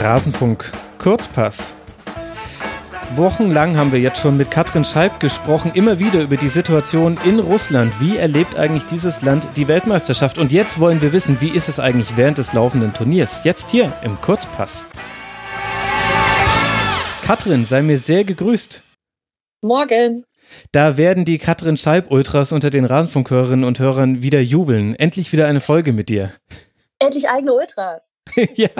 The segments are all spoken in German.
Rasenfunk Kurzpass. Wochenlang haben wir jetzt schon mit Katrin Scheib gesprochen, immer wieder über die Situation in Russland. Wie erlebt eigentlich dieses Land die Weltmeisterschaft? Und jetzt wollen wir wissen, wie ist es eigentlich während des laufenden Turniers? Jetzt hier im Kurzpass. Katrin, sei mir sehr gegrüßt. Morgen. Da werden die Katrin Scheib-Ultras unter den Rasenfunkhörerinnen und Hörern wieder jubeln. Endlich wieder eine Folge mit dir. Endlich eigene Ultras. ja.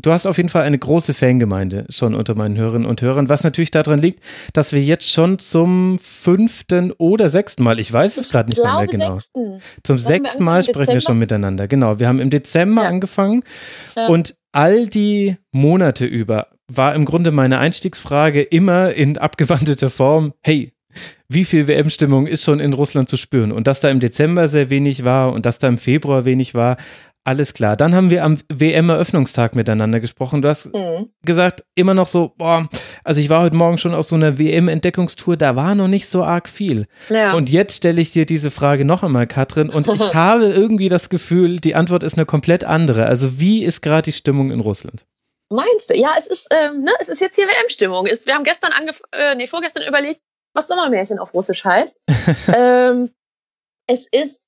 Du hast auf jeden Fall eine große Fangemeinde schon unter meinen Hörerinnen und Hörern, was natürlich daran liegt, dass wir jetzt schon zum fünften oder sechsten Mal, ich weiß es gerade nicht mehr, genau. Sechsten. Zum sechsten Mal sprechen wir schon miteinander. Genau, wir haben im Dezember ja. angefangen ja. und all die Monate über war im Grunde meine Einstiegsfrage immer in abgewandelter Form, hey, wie viel WM-Stimmung ist schon in Russland zu spüren? Und dass da im Dezember sehr wenig war und dass da im Februar wenig war, alles klar. Dann haben wir am WM-Eröffnungstag miteinander gesprochen. Du hast mhm. gesagt, immer noch so, boah, also ich war heute Morgen schon auf so einer WM-Entdeckungstour, da war noch nicht so arg viel. Ja. Und jetzt stelle ich dir diese Frage noch einmal, Katrin, und ich habe irgendwie das Gefühl, die Antwort ist eine komplett andere. Also wie ist gerade die Stimmung in Russland? Meinst du? Ja, es ist, ähm, ne, es ist jetzt hier WM-Stimmung. Wir haben gestern angef äh, nee, vorgestern überlegt, was Sommermärchen auf Russisch heißt. ähm, es ist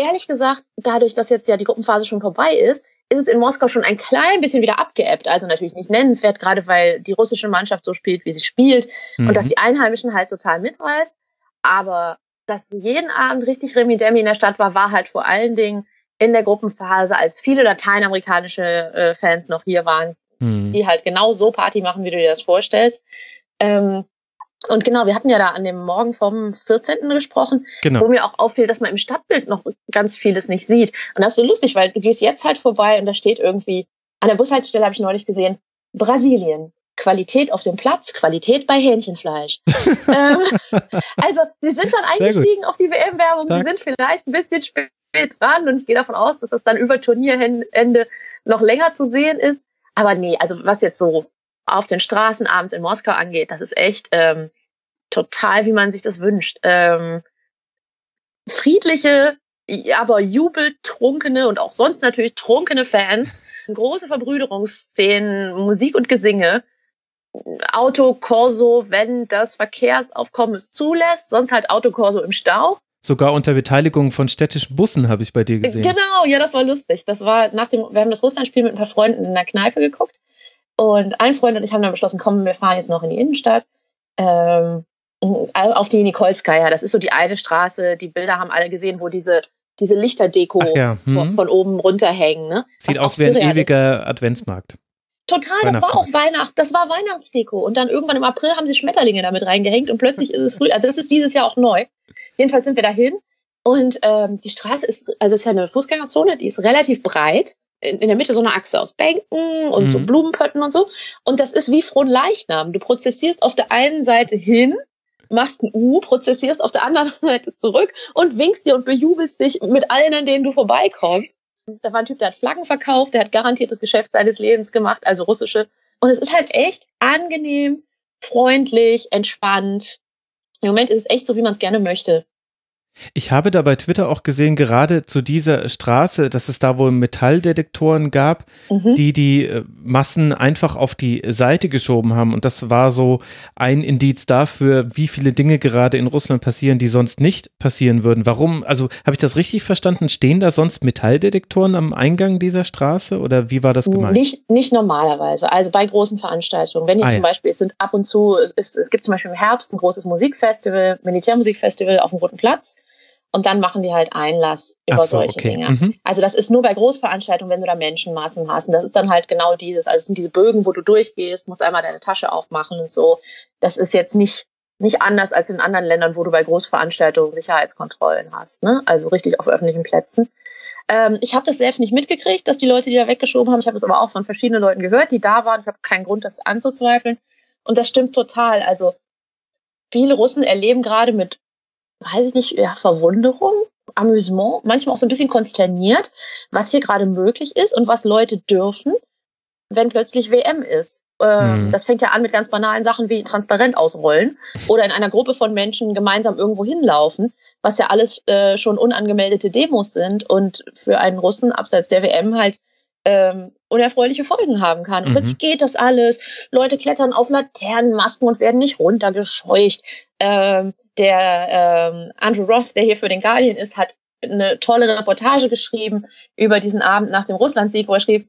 ehrlich gesagt, dadurch, dass jetzt ja die Gruppenphase schon vorbei ist, ist es in Moskau schon ein klein bisschen wieder abgeebbt. Also natürlich nicht nennenswert, gerade weil die russische Mannschaft so spielt, wie sie spielt mhm. und dass die Einheimischen halt total mitreißt. Aber dass jeden Abend richtig Remi Demi in der Stadt war, war halt vor allen Dingen in der Gruppenphase, als viele lateinamerikanische äh, Fans noch hier waren, mhm. die halt genau so Party machen, wie du dir das vorstellst. Ähm, und genau, wir hatten ja da an dem Morgen vom 14. gesprochen, genau. wo mir auch auffiel, dass man im Stadtbild noch ganz vieles nicht sieht. Und das ist so lustig, weil du gehst jetzt halt vorbei und da steht irgendwie, an der Bushaltestelle habe ich neulich gesehen, Brasilien. Qualität auf dem Platz, Qualität bei Hähnchenfleisch. ähm, also, sie sind dann eingestiegen auf die WM-Werbung, sie sind vielleicht ein bisschen spät dran und ich gehe davon aus, dass das dann über Turnierende noch länger zu sehen ist. Aber nee, also was jetzt so auf den Straßen abends in Moskau angeht, das ist echt ähm, total, wie man sich das wünscht. Ähm, friedliche, aber jubeltrunkene und auch sonst natürlich trunkene Fans, große Verbrüderungsszenen, Musik und Gesinge, Autokorso, wenn das Verkehrsaufkommen es zulässt, sonst halt Autokorso im Stau. Sogar unter Beteiligung von städtischen Bussen habe ich bei dir gesehen. Genau, ja, das war lustig. Das war nach dem, wir haben das Russlandspiel mit ein paar Freunden in der Kneipe geguckt und ein Freund und ich haben dann beschlossen, komm, wir fahren jetzt noch in die Innenstadt. Ähm, auf die Nikolskaya. Das ist so die eine Straße. Die Bilder haben alle gesehen, wo diese, diese Lichterdeko ja. hm. von, von, oben runterhängen. Ne? Sieht aus wie ein ewiger Adventsmarkt. Total, das war auch Weihnacht, das war Weihnachtsdeko. Und dann irgendwann im April haben sie Schmetterlinge damit reingehängt und plötzlich ist es früh. Also das ist dieses Jahr auch neu. Jedenfalls sind wir dahin und ähm, die Straße ist, also es ist ja eine Fußgängerzone, die ist relativ breit in, in der Mitte so eine Achse aus Bänken und mhm. so Blumenpötten und so. Und das ist wie Fronleichnam. Du prozessierst auf der einen Seite hin, machst ein U, prozessierst auf der anderen Seite zurück und winkst dir und bejubelst dich mit allen, an denen du vorbeikommst. Da war ein Typ, der hat Flaggen verkauft, der hat garantiert das Geschäft seines Lebens gemacht, also russische. Und es ist halt echt angenehm, freundlich, entspannt. Im Moment ist es echt so, wie man es gerne möchte. Ich habe da bei Twitter auch gesehen, gerade zu dieser Straße, dass es da wohl Metalldetektoren gab, mhm. die die äh, Massen einfach auf die Seite geschoben haben. Und das war so ein Indiz dafür, wie viele Dinge gerade in Russland passieren, die sonst nicht passieren würden. Warum? Also habe ich das richtig verstanden? Stehen da sonst Metalldetektoren am Eingang dieser Straße oder wie war das gemeint? Nicht, nicht normalerweise. Also bei großen Veranstaltungen. Wenn ihr ah, zum ja. Beispiel, es sind ab und zu, es, es gibt zum Beispiel im Herbst ein großes Musikfestival, Militärmusikfestival auf dem Roten Platz. Und dann machen die halt Einlass über so, solche okay. Dinge. Mhm. Also das ist nur bei Großveranstaltungen, wenn du da Menschenmassen hast. Und das ist dann halt genau dieses. Also es sind diese Bögen, wo du durchgehst, musst einmal deine Tasche aufmachen und so. Das ist jetzt nicht, nicht anders als in anderen Ländern, wo du bei Großveranstaltungen Sicherheitskontrollen hast. Ne? Also richtig auf öffentlichen Plätzen. Ähm, ich habe das selbst nicht mitgekriegt, dass die Leute, die da weggeschoben haben, ich habe es aber auch von verschiedenen Leuten gehört, die da waren. Ich habe keinen Grund, das anzuzweifeln. Und das stimmt total. Also viele Russen erleben gerade mit weiß ich nicht, ja, Verwunderung, Amüsement, manchmal auch so ein bisschen konsterniert, was hier gerade möglich ist und was Leute dürfen, wenn plötzlich WM ist. Mhm. Das fängt ja an mit ganz banalen Sachen wie transparent ausrollen oder in einer Gruppe von Menschen gemeinsam irgendwo hinlaufen, was ja alles äh, schon unangemeldete Demos sind und für einen Russen abseits der WM halt ähm, unerfreuliche Folgen haben kann. Und mhm. plötzlich geht das alles. Leute klettern auf Laternenmasken und werden nicht runtergescheucht. Ähm, der ähm, Andrew Roth, der hier für den Guardian ist, hat eine tolle Reportage geschrieben über diesen Abend nach dem Russlandsieg, wo er schrieb,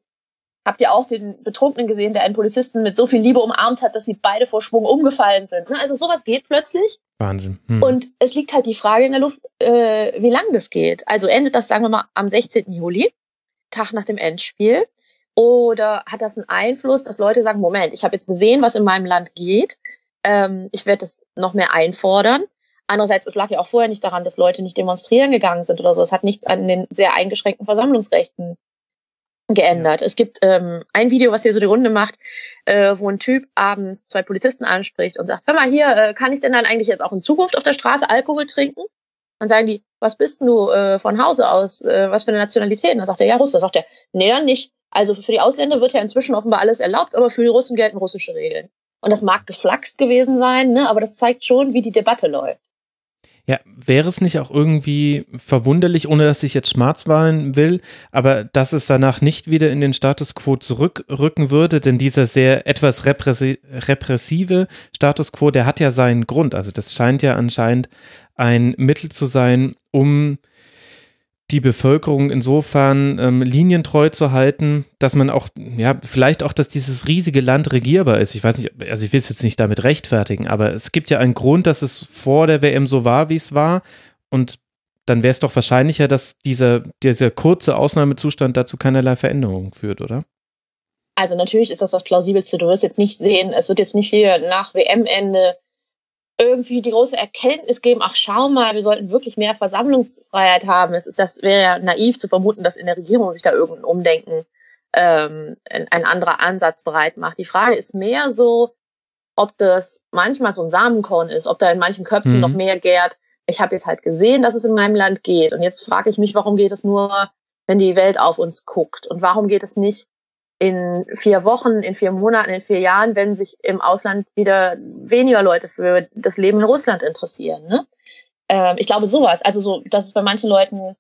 habt ihr auch den Betrunkenen gesehen, der einen Polizisten mit so viel Liebe umarmt hat, dass sie beide vor Schwung umgefallen sind. Ne? Also sowas geht plötzlich. Wahnsinn. Hm. Und es liegt halt die Frage in der Luft, äh, wie lang das geht. Also endet das, sagen wir mal, am 16. Juli, Tag nach dem Endspiel. Oder hat das einen Einfluss, dass Leute sagen, Moment, ich habe jetzt gesehen, was in meinem Land geht. Ähm, ich werde das noch mehr einfordern. Andererseits, es lag ja auch vorher nicht daran, dass Leute nicht demonstrieren gegangen sind oder so. Es hat nichts an den sehr eingeschränkten Versammlungsrechten geändert. Ja. Es gibt ähm, ein Video, was hier so die Runde macht, äh, wo ein Typ abends zwei Polizisten anspricht und sagt, hör mal hier, äh, kann ich denn dann eigentlich jetzt auch in Zukunft auf der Straße Alkohol trinken? Dann sagen die, was bist du äh, von Hause aus? Äh, was für eine Nationalität? Und dann sagt er, ja, Russe. Dann sagt er, nee, dann nicht. Also für die Ausländer wird ja inzwischen offenbar alles erlaubt, aber für die Russen gelten russische Regeln. Und das mag geflaxt gewesen sein, ne, aber das zeigt schon, wie die Debatte läuft. Ja, wäre es nicht auch irgendwie verwunderlich, ohne dass ich jetzt schwarzwahlen will, aber dass es danach nicht wieder in den Status quo zurückrücken würde, denn dieser sehr etwas repressive Status quo, der hat ja seinen Grund. Also das scheint ja anscheinend ein Mittel zu sein, um die Bevölkerung insofern ähm, linientreu zu halten, dass man auch, ja, vielleicht auch, dass dieses riesige Land regierbar ist. Ich weiß nicht, also ich will es jetzt nicht damit rechtfertigen, aber es gibt ja einen Grund, dass es vor der WM so war, wie es war. Und dann wäre es doch wahrscheinlicher, dass dieser, dieser kurze Ausnahmezustand dazu keinerlei Veränderungen führt, oder? Also natürlich ist das das Plausibelste. Du wirst jetzt nicht sehen, es wird jetzt nicht hier nach WM-Ende irgendwie die große Erkenntnis geben, ach schau mal, wir sollten wirklich mehr Versammlungsfreiheit haben. Es ist, das wäre ja naiv zu vermuten, dass in der Regierung sich da irgendein Umdenken, ähm, ein anderer Ansatz bereit macht. Die Frage ist mehr so, ob das manchmal so ein Samenkorn ist, ob da in manchen Köpfen mhm. noch mehr gärt. Ich habe jetzt halt gesehen, dass es in meinem Land geht. Und jetzt frage ich mich, warum geht es nur, wenn die Welt auf uns guckt? Und warum geht es nicht, in vier Wochen, in vier Monaten, in vier Jahren, wenn sich im Ausland wieder weniger Leute für das Leben in Russland interessieren. Ne? Ähm, ich glaube sowas. Also so, dass es bei manchen Leuten,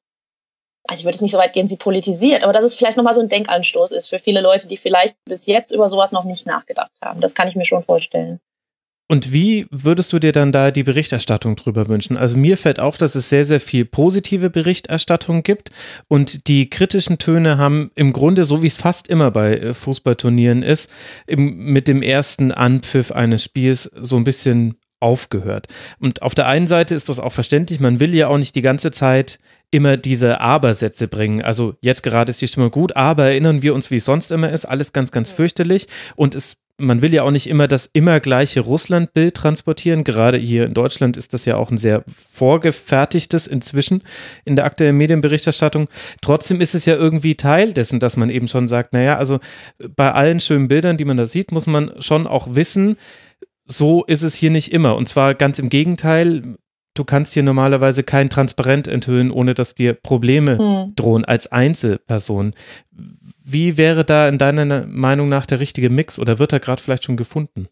also ich würde es nicht so weit gehen, sie politisiert, aber dass es vielleicht nochmal so ein Denkanstoß ist für viele Leute, die vielleicht bis jetzt über sowas noch nicht nachgedacht haben. Das kann ich mir schon vorstellen. Und wie würdest du dir dann da die Berichterstattung drüber wünschen? Also mir fällt auf, dass es sehr, sehr viel positive Berichterstattung gibt und die kritischen Töne haben im Grunde, so wie es fast immer bei äh, Fußballturnieren ist, im, mit dem ersten Anpfiff eines Spiels so ein bisschen aufgehört. Und auf der einen Seite ist das auch verständlich, man will ja auch nicht die ganze Zeit immer diese Aber-Sätze bringen. Also jetzt gerade ist die Stimme gut, aber erinnern wir uns, wie es sonst immer ist, alles ganz, ganz fürchterlich. Und es man will ja auch nicht immer das immer gleiche Russland-Bild transportieren. Gerade hier in Deutschland ist das ja auch ein sehr vorgefertigtes inzwischen in der aktuellen Medienberichterstattung. Trotzdem ist es ja irgendwie Teil dessen, dass man eben schon sagt, naja, also bei allen schönen Bildern, die man da sieht, muss man schon auch wissen, so ist es hier nicht immer. Und zwar ganz im Gegenteil. Du kannst hier normalerweise kein Transparent enthüllen, ohne dass dir Probleme hm. drohen als Einzelperson. Wie wäre da in deiner Meinung nach der richtige Mix oder wird er gerade vielleicht schon gefunden?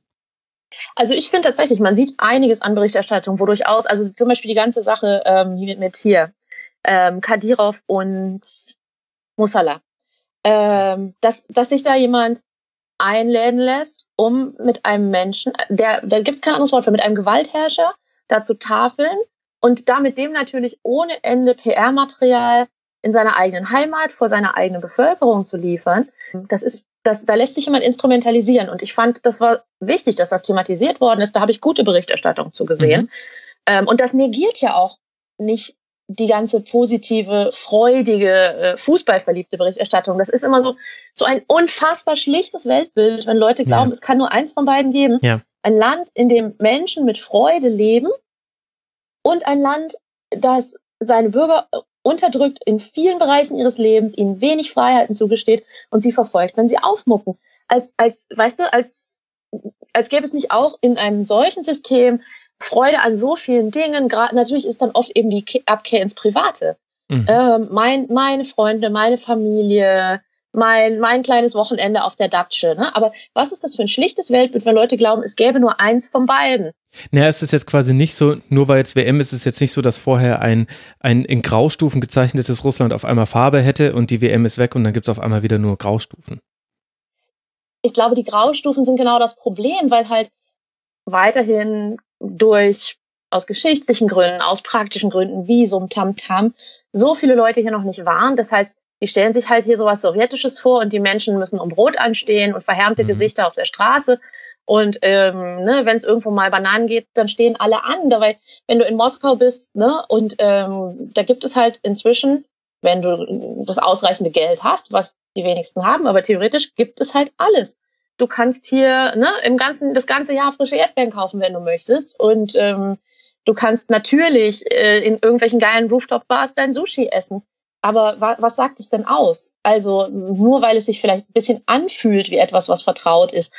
Also ich finde tatsächlich, man sieht einiges an Berichterstattung, wo durchaus, also zum Beispiel die ganze Sache ähm, mit, mit hier, ähm, Kadirov und Musala, ähm, dass, dass sich da jemand einladen lässt, um mit einem Menschen, der, da gibt es kein anderes Wort für, mit einem Gewaltherrscher da zu tafeln und da mit dem natürlich ohne Ende PR-Material in seiner eigenen Heimat vor seiner eigenen Bevölkerung zu liefern, das ist, das, da lässt sich jemand instrumentalisieren. Und ich fand, das war wichtig, dass das thematisiert worden ist. Da habe ich gute Berichterstattung zu gesehen. Mhm. Ähm, und das negiert ja auch nicht die ganze positive, freudige, äh, fußballverliebte Berichterstattung. Das ist immer so, so ein unfassbar schlichtes Weltbild, wenn Leute glauben, ja. es kann nur eins von beiden geben. Ja. Ein Land, in dem Menschen mit Freude leben und ein Land, das seine Bürger unterdrückt in vielen Bereichen ihres Lebens, ihnen wenig Freiheiten zugesteht und sie verfolgt, wenn sie aufmucken. Als, als, weißt du, als, als gäbe es nicht auch in einem solchen System Freude an so vielen Dingen. Gerade natürlich ist dann oft eben die Abkehr ins Private. Mhm. Ähm, mein, meine Freunde, meine Familie, mein, mein kleines Wochenende auf der Datsche. Ne? Aber was ist das für ein schlichtes Weltbild, wenn Leute glauben, es gäbe nur eins von beiden? Naja, es ist jetzt quasi nicht so, nur weil jetzt WM ist, ist es jetzt nicht so, dass vorher ein, ein in Graustufen gezeichnetes Russland auf einmal Farbe hätte und die WM ist weg und dann gibt es auf einmal wieder nur Graustufen. Ich glaube, die Graustufen sind genau das Problem, weil halt weiterhin durch aus geschichtlichen Gründen, aus praktischen Gründen, Visum, Tamtam, so viele Leute hier noch nicht waren. Das heißt, die stellen sich halt hier sowas Sowjetisches vor und die Menschen müssen um Brot anstehen und verhärmte mhm. Gesichter auf der Straße. Und ähm, ne, wenn es irgendwo mal Bananen geht, dann stehen alle an. Dabei, wenn du in Moskau bist, ne, und ähm, da gibt es halt inzwischen, wenn du das ausreichende Geld hast, was die wenigsten haben, aber theoretisch gibt es halt alles. Du kannst hier ne, im ganzen, das ganze Jahr frische Erdbeeren kaufen, wenn du möchtest. Und ähm, du kannst natürlich äh, in irgendwelchen geilen Rooftop-Bars dein Sushi essen. Aber wa was sagt es denn aus? Also nur weil es sich vielleicht ein bisschen anfühlt wie etwas, was vertraut ist,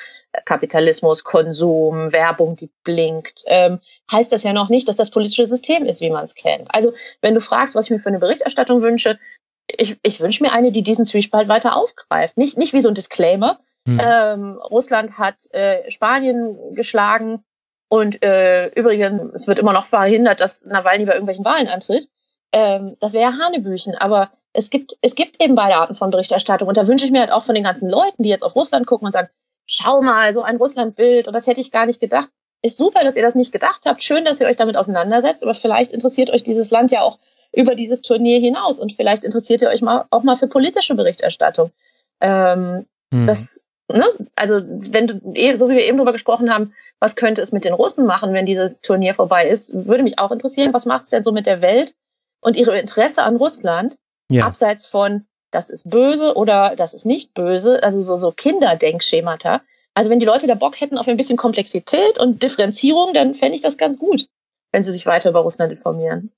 Kapitalismus, Konsum, Werbung, die blinkt, ähm, heißt das ja noch nicht, dass das politische System ist, wie man es kennt. Also wenn du fragst, was ich mir für eine Berichterstattung wünsche, ich, ich wünsche mir eine, die diesen Zwiespalt weiter aufgreift. Nicht, nicht wie so ein Disclaimer. Hm. Ähm, Russland hat äh, Spanien geschlagen und äh, übrigens, es wird immer noch verhindert, dass Nawalny bei irgendwelchen Wahlen antritt ähm, das wäre Hanebüchen. Aber es gibt, es gibt eben beide Arten von Berichterstattung. Und da wünsche ich mir halt auch von den ganzen Leuten, die jetzt auf Russland gucken und sagen, schau mal, so ein Russlandbild und das hätte ich gar nicht gedacht. Ist super, dass ihr das nicht gedacht habt. Schön, dass ihr euch damit auseinandersetzt. Aber vielleicht interessiert euch dieses Land ja auch über dieses Turnier hinaus und vielleicht interessiert ihr euch mal auch mal für politische Berichterstattung. Ähm, mhm. Das, ne? Also wenn du, eh, so wie wir eben drüber gesprochen haben, was könnte es mit den Russen machen, wenn dieses Turnier vorbei ist, würde mich auch interessieren. Was macht es denn so mit der Welt? Und ihre Interesse an Russland, ja. abseits von das ist böse oder das ist nicht böse, also so, so Kinderdenkschemata. Also wenn die Leute da Bock hätten auf ein bisschen Komplexität und Differenzierung, dann fände ich das ganz gut, wenn sie sich weiter über Russland informieren.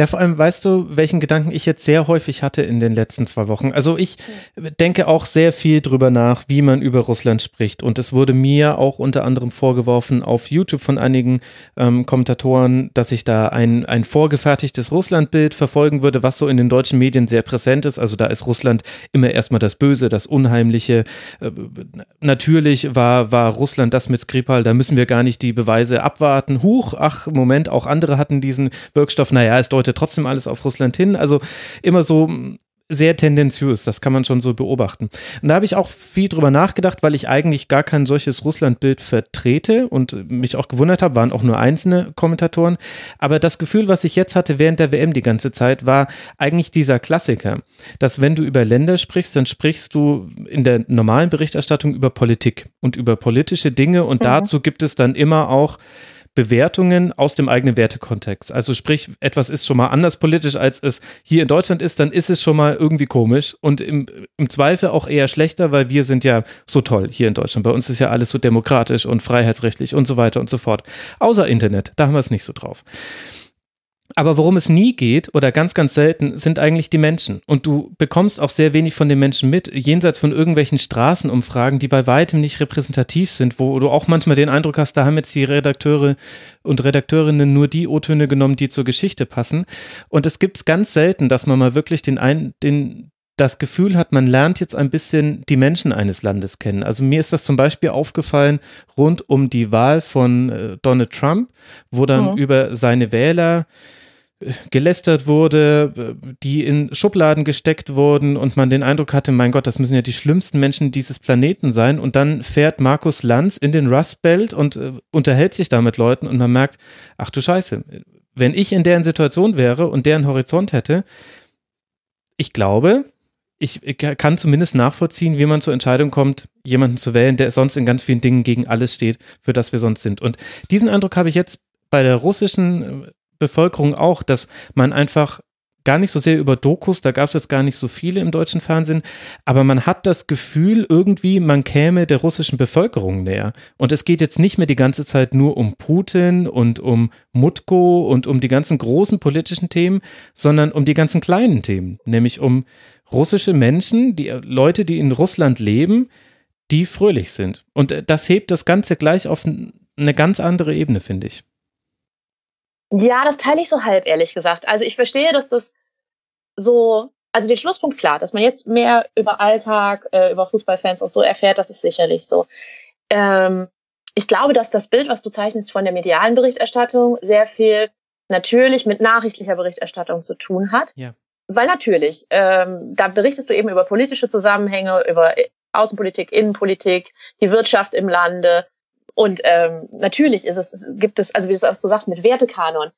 Ja, vor allem weißt du, welchen Gedanken ich jetzt sehr häufig hatte in den letzten zwei Wochen. Also ich denke auch sehr viel drüber nach, wie man über Russland spricht. Und es wurde mir auch unter anderem vorgeworfen auf YouTube von einigen ähm, Kommentatoren, dass ich da ein, ein vorgefertigtes Russlandbild verfolgen würde, was so in den deutschen Medien sehr präsent ist. Also da ist Russland immer erstmal das Böse, das Unheimliche. Äh, natürlich war, war Russland das mit Skripal, da müssen wir gar nicht die Beweise abwarten. Huch, ach, Moment, auch andere hatten diesen Wirkstoff. Naja, es deutet trotzdem alles auf Russland hin. Also immer so sehr tendenziös, das kann man schon so beobachten. Und da habe ich auch viel drüber nachgedacht, weil ich eigentlich gar kein solches Russlandbild vertrete und mich auch gewundert habe, waren auch nur einzelne Kommentatoren. Aber das Gefühl, was ich jetzt hatte während der WM die ganze Zeit, war eigentlich dieser Klassiker, dass wenn du über Länder sprichst, dann sprichst du in der normalen Berichterstattung über Politik und über politische Dinge und mhm. dazu gibt es dann immer auch Bewertungen aus dem eigenen Wertekontext. Also sprich, etwas ist schon mal anders politisch, als es hier in Deutschland ist, dann ist es schon mal irgendwie komisch und im, im Zweifel auch eher schlechter, weil wir sind ja so toll hier in Deutschland. Bei uns ist ja alles so demokratisch und freiheitsrechtlich und so weiter und so fort. Außer Internet, da haben wir es nicht so drauf. Aber worum es nie geht oder ganz, ganz selten, sind eigentlich die Menschen. Und du bekommst auch sehr wenig von den Menschen mit, jenseits von irgendwelchen Straßenumfragen, die bei weitem nicht repräsentativ sind, wo du auch manchmal den Eindruck hast, da haben jetzt die Redakteure und Redakteurinnen nur die O-Töne genommen, die zur Geschichte passen. Und es gibt es ganz selten, dass man mal wirklich den, ein, den, das Gefühl hat, man lernt jetzt ein bisschen die Menschen eines Landes kennen. Also mir ist das zum Beispiel aufgefallen rund um die Wahl von äh, Donald Trump, wo dann mhm. über seine Wähler äh, gelästert wurde, die in Schubladen gesteckt wurden und man den Eindruck hatte, mein Gott, das müssen ja die schlimmsten Menschen dieses Planeten sein. Und dann fährt Markus Lanz in den Rust Belt und äh, unterhält sich da mit Leuten und man merkt, ach du Scheiße, wenn ich in deren Situation wäre und deren Horizont hätte, ich glaube, ich kann zumindest nachvollziehen, wie man zur Entscheidung kommt, jemanden zu wählen, der sonst in ganz vielen Dingen gegen alles steht, für das wir sonst sind. Und diesen Eindruck habe ich jetzt bei der russischen äh, Bevölkerung auch, dass man einfach gar nicht so sehr über Dokus, da gab es jetzt gar nicht so viele im deutschen Fernsehen, aber man hat das Gefühl irgendwie, man käme der russischen Bevölkerung näher. Und es geht jetzt nicht mehr die ganze Zeit nur um Putin und um Mutko und um die ganzen großen politischen Themen, sondern um die ganzen kleinen Themen, nämlich um russische Menschen, die Leute, die in Russland leben, die fröhlich sind. Und äh, das hebt das Ganze gleich auf eine ganz andere Ebene, finde ich. Ja, das teile ich so halb, ehrlich gesagt. Also ich verstehe, dass das so also den Schlusspunkt klar, dass man jetzt mehr über Alltag, äh, über Fußballfans und so erfährt, das ist sicherlich so. Ähm, ich glaube, dass das Bild, was du zeichnest von der medialen Berichterstattung, sehr viel natürlich mit nachrichtlicher Berichterstattung zu tun hat. Ja. Weil natürlich, ähm, da berichtest du eben über politische Zusammenhänge, über Außenpolitik, Innenpolitik, die Wirtschaft im Lande. Und ähm, natürlich ist es, gibt es, also wie du es so sagst, mit Wertekanon.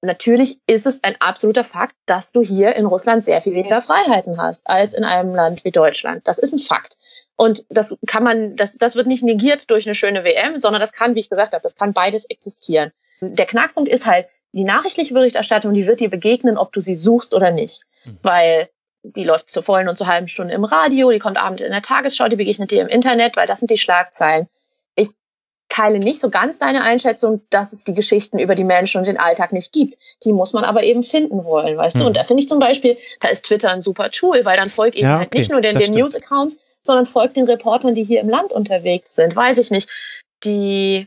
Natürlich ist es ein absoluter Fakt, dass du hier in Russland sehr viel weniger Freiheiten hast als in einem Land wie Deutschland. Das ist ein Fakt. Und das kann man, das, das wird nicht negiert durch eine schöne WM, sondern das kann, wie ich gesagt habe, das kann beides existieren. Der Knackpunkt ist halt, die nachrichtliche Berichterstattung, die wird dir begegnen, ob du sie suchst oder nicht. Mhm. Weil die läuft zur vollen und zur halben Stunde im Radio, die kommt abends in der Tagesschau, die begegnet dir im Internet, weil das sind die Schlagzeilen. Ich teile nicht so ganz deine Einschätzung, dass es die Geschichten über die Menschen und den Alltag nicht gibt. Die muss man aber eben finden wollen, weißt mhm. du? Und da finde ich zum Beispiel, da ist Twitter ein super Tool, weil dann folgt eben ja, halt nicht nur den, den News-Accounts, sondern folgt den Reportern, die hier im Land unterwegs sind. Weiß ich nicht. Die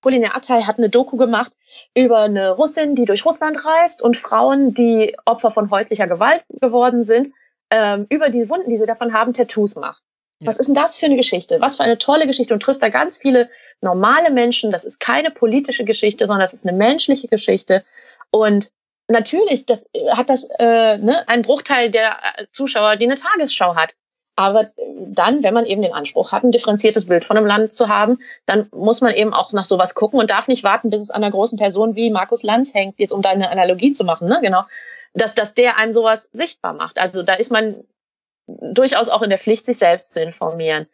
Kuline Atay hat eine Doku gemacht über eine Russin, die durch Russland reist und Frauen, die Opfer von häuslicher Gewalt geworden sind, ähm, über die Wunden, die sie davon haben, Tattoos macht. Ja. Was ist denn das für eine Geschichte? Was für eine tolle Geschichte und trifft da ganz viele normale Menschen. Das ist keine politische Geschichte, sondern das ist eine menschliche Geschichte. Und natürlich, das äh, hat das äh, ne, ein Bruchteil der äh, Zuschauer, die eine Tagesschau hat. Aber dann, wenn man eben den Anspruch hat, ein differenziertes Bild von einem Land zu haben, dann muss man eben auch nach sowas gucken und darf nicht warten, bis es an einer großen Person wie Markus Lanz hängt, jetzt um da eine Analogie zu machen, ne? genau, dass, dass der einem sowas sichtbar macht. Also da ist man durchaus auch in der Pflicht, sich selbst zu informieren.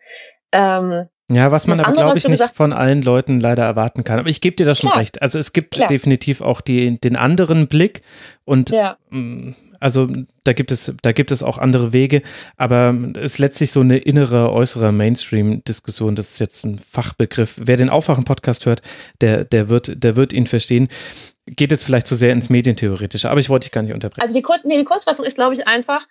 Ähm, ja, was man aber, glaube ich, nicht von allen Leuten leider erwarten kann. Aber ich gebe dir das schon Klar. recht. Also es gibt Klar. definitiv auch die, den anderen Blick und ja. mm, also da gibt es, da gibt es auch andere Wege, aber es ist letztlich so eine innere, äußere Mainstream-Diskussion. Das ist jetzt ein Fachbegriff. Wer den Aufwachen-Podcast hört, der, der wird, der wird ihn verstehen. Geht jetzt vielleicht zu sehr ins Medientheoretische, aber ich wollte dich gar nicht unterbrechen. Also die, Kurz, nee, die Kurzfassung ist, glaube ich, einfach,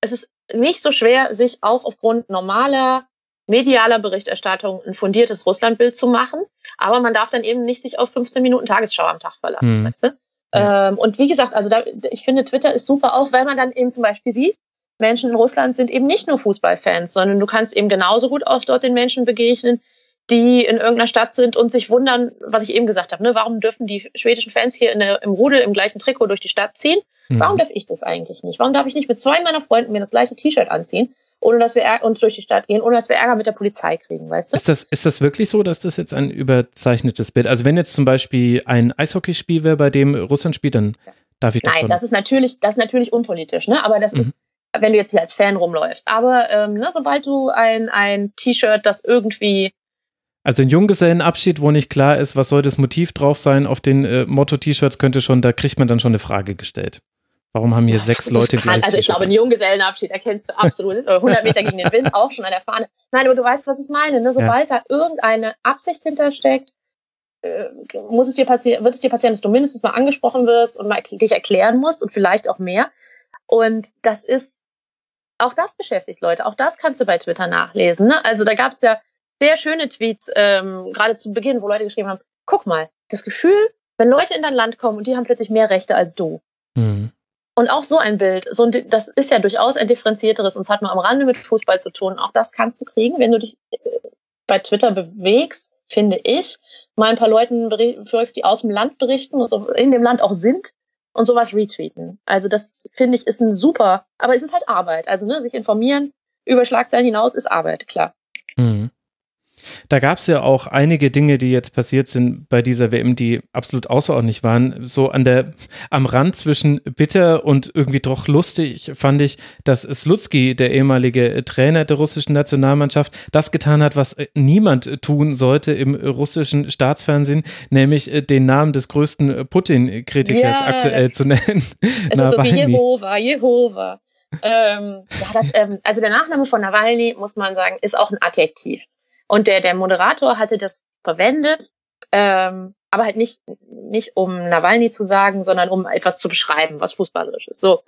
es ist nicht so schwer, sich auch aufgrund normaler medialer Berichterstattung ein fundiertes Russlandbild zu machen, aber man darf dann eben nicht sich auf 15 Minuten Tagesschau am Tag verlassen, hm. weißt du? Ähm, und wie gesagt, also da, ich finde, Twitter ist super, auch weil man dann eben zum Beispiel sieht, Menschen in Russland sind eben nicht nur Fußballfans, sondern du kannst eben genauso gut auch dort den Menschen begegnen, die in irgendeiner Stadt sind und sich wundern, was ich eben gesagt habe, ne, warum dürfen die schwedischen Fans hier der, im Rudel im gleichen Trikot durch die Stadt ziehen? Mhm. Warum darf ich das eigentlich nicht? Warum darf ich nicht mit zwei meiner Freunden mir das gleiche T-Shirt anziehen ohne dass wir uns durch die Stadt gehen, ohne dass wir Ärger mit der Polizei kriegen, weißt du? Ist das, ist das wirklich so, dass das jetzt ein überzeichnetes Bild? Also wenn jetzt zum Beispiel ein Eishockeyspiel wäre, bei dem Russland spielt, dann ja. darf ich das Nein, schon. das ist natürlich, das ist natürlich unpolitisch, ne? Aber das mhm. ist, wenn du jetzt hier als Fan rumläufst. Aber ähm, ne, sobald du ein, ein T-Shirt, das irgendwie also ein Junggesellenabschied, wo nicht klar ist, was soll das Motiv drauf sein auf den äh, Motto-T-Shirts, könnte schon, da kriegt man dann schon eine Frage gestellt. Warum haben hier sechs Leute ich kann, Also ich glaube, einen Junggesellenabschied erkennst du absolut. 100 Meter gegen den Wind, auch schon an der Fahne. Nein, aber du weißt, was ich meine. Ne? Sobald ja. da irgendeine Absicht hintersteckt, äh, muss es dir passieren, wird es dir passieren, dass du mindestens mal angesprochen wirst und mal dich erklären musst und vielleicht auch mehr. Und das ist, auch das beschäftigt Leute. Auch das kannst du bei Twitter nachlesen. Ne? Also da gab es ja sehr schöne Tweets, ähm, gerade zu Beginn, wo Leute geschrieben haben, guck mal, das Gefühl, wenn Leute in dein Land kommen und die haben plötzlich mehr Rechte als du. Mhm. Und auch so ein Bild, so ein, das ist ja durchaus ein differenzierteres und es hat nur am Rande mit Fußball zu tun. Auch das kannst du kriegen, wenn du dich äh, bei Twitter bewegst, finde ich. Mal ein paar Leuten folgst, die aus dem Land berichten und so in dem Land auch sind und sowas retweeten. Also das finde ich ist ein super, aber es ist halt Arbeit. Also ne, sich informieren über Schlagzeilen hinaus ist Arbeit, klar. Mhm. Da gab es ja auch einige Dinge, die jetzt passiert sind bei dieser WM, die absolut außerordentlich waren. So an der, am Rand zwischen bitter und irgendwie doch lustig fand ich, dass Slutsky, der ehemalige Trainer der russischen Nationalmannschaft, das getan hat, was niemand tun sollte im russischen Staatsfernsehen, nämlich äh, den Namen des größten Putin-Kritikers ja, aktuell zu nennen. Es ist so wie Jehova, Jehova. ähm, ja, das, ähm, also der Nachname von Nawalny, muss man sagen, ist auch ein Adjektiv. Und der, der Moderator hatte das verwendet, ähm, aber halt nicht, nicht um Nawalny zu sagen, sondern um etwas zu beschreiben, was fußballerisch ist. So.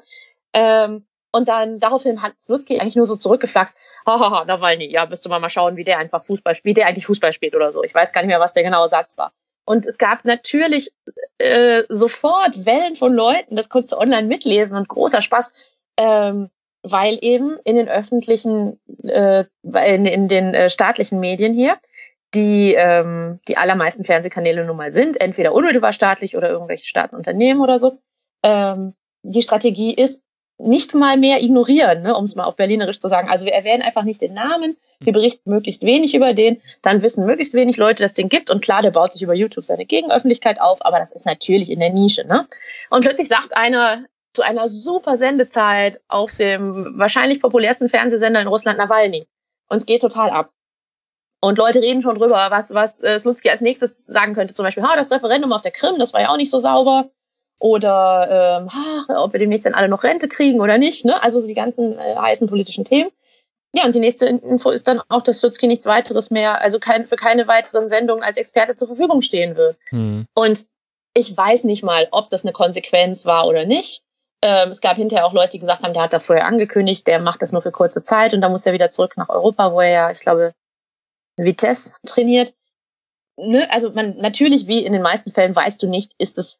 Ähm, und dann daraufhin hat Slutsky eigentlich nur so zurückgeflaxt, hahaha, Nawalny, ja, müsste man mal schauen, wie der einfach Fußball spielt, der eigentlich Fußball spielt oder so. Ich weiß gar nicht mehr, was der genaue Satz war. Und es gab natürlich äh, sofort Wellen von Leuten, das konntest du online mitlesen und großer Spaß. ähm, weil eben in den öffentlichen, äh, in, in den äh, staatlichen Medien hier die ähm, die allermeisten Fernsehkanäle nun mal sind, entweder unmittelbar staatlich oder irgendwelche Staatenunternehmen oder so. Ähm, die Strategie ist, nicht mal mehr ignorieren, ne, um es mal auf Berlinerisch zu sagen. Also wir erwähnen einfach nicht den Namen, wir berichten möglichst wenig über den, dann wissen möglichst wenig Leute, dass den gibt und klar, der baut sich über YouTube seine Gegenöffentlichkeit auf, aber das ist natürlich in der Nische. Ne? Und plötzlich sagt einer zu einer super Sendezeit auf dem wahrscheinlich populärsten Fernsehsender in Russland, Nawalny. Und es geht total ab. Und Leute reden schon drüber, was, was äh, Slutsky als nächstes sagen könnte. Zum Beispiel, ha, das Referendum auf der Krim, das war ja auch nicht so sauber oder ähm, ach, ob wir demnächst dann alle noch Rente kriegen oder nicht. Ne? Also die ganzen äh, heißen politischen Themen. Ja, und die nächste Info ist dann auch, dass Schutzki nichts weiteres mehr, also kein, für keine weiteren Sendungen als Experte zur Verfügung stehen wird. Mhm. Und ich weiß nicht mal, ob das eine Konsequenz war oder nicht. Ähm, es gab hinterher auch Leute, die gesagt haben, der hat da vorher angekündigt, der macht das nur für kurze Zeit und dann muss er wieder zurück nach Europa, wo er ja, ich glaube, Vitesse trainiert. Ne? Also man natürlich, wie in den meisten Fällen, weißt du nicht, ist es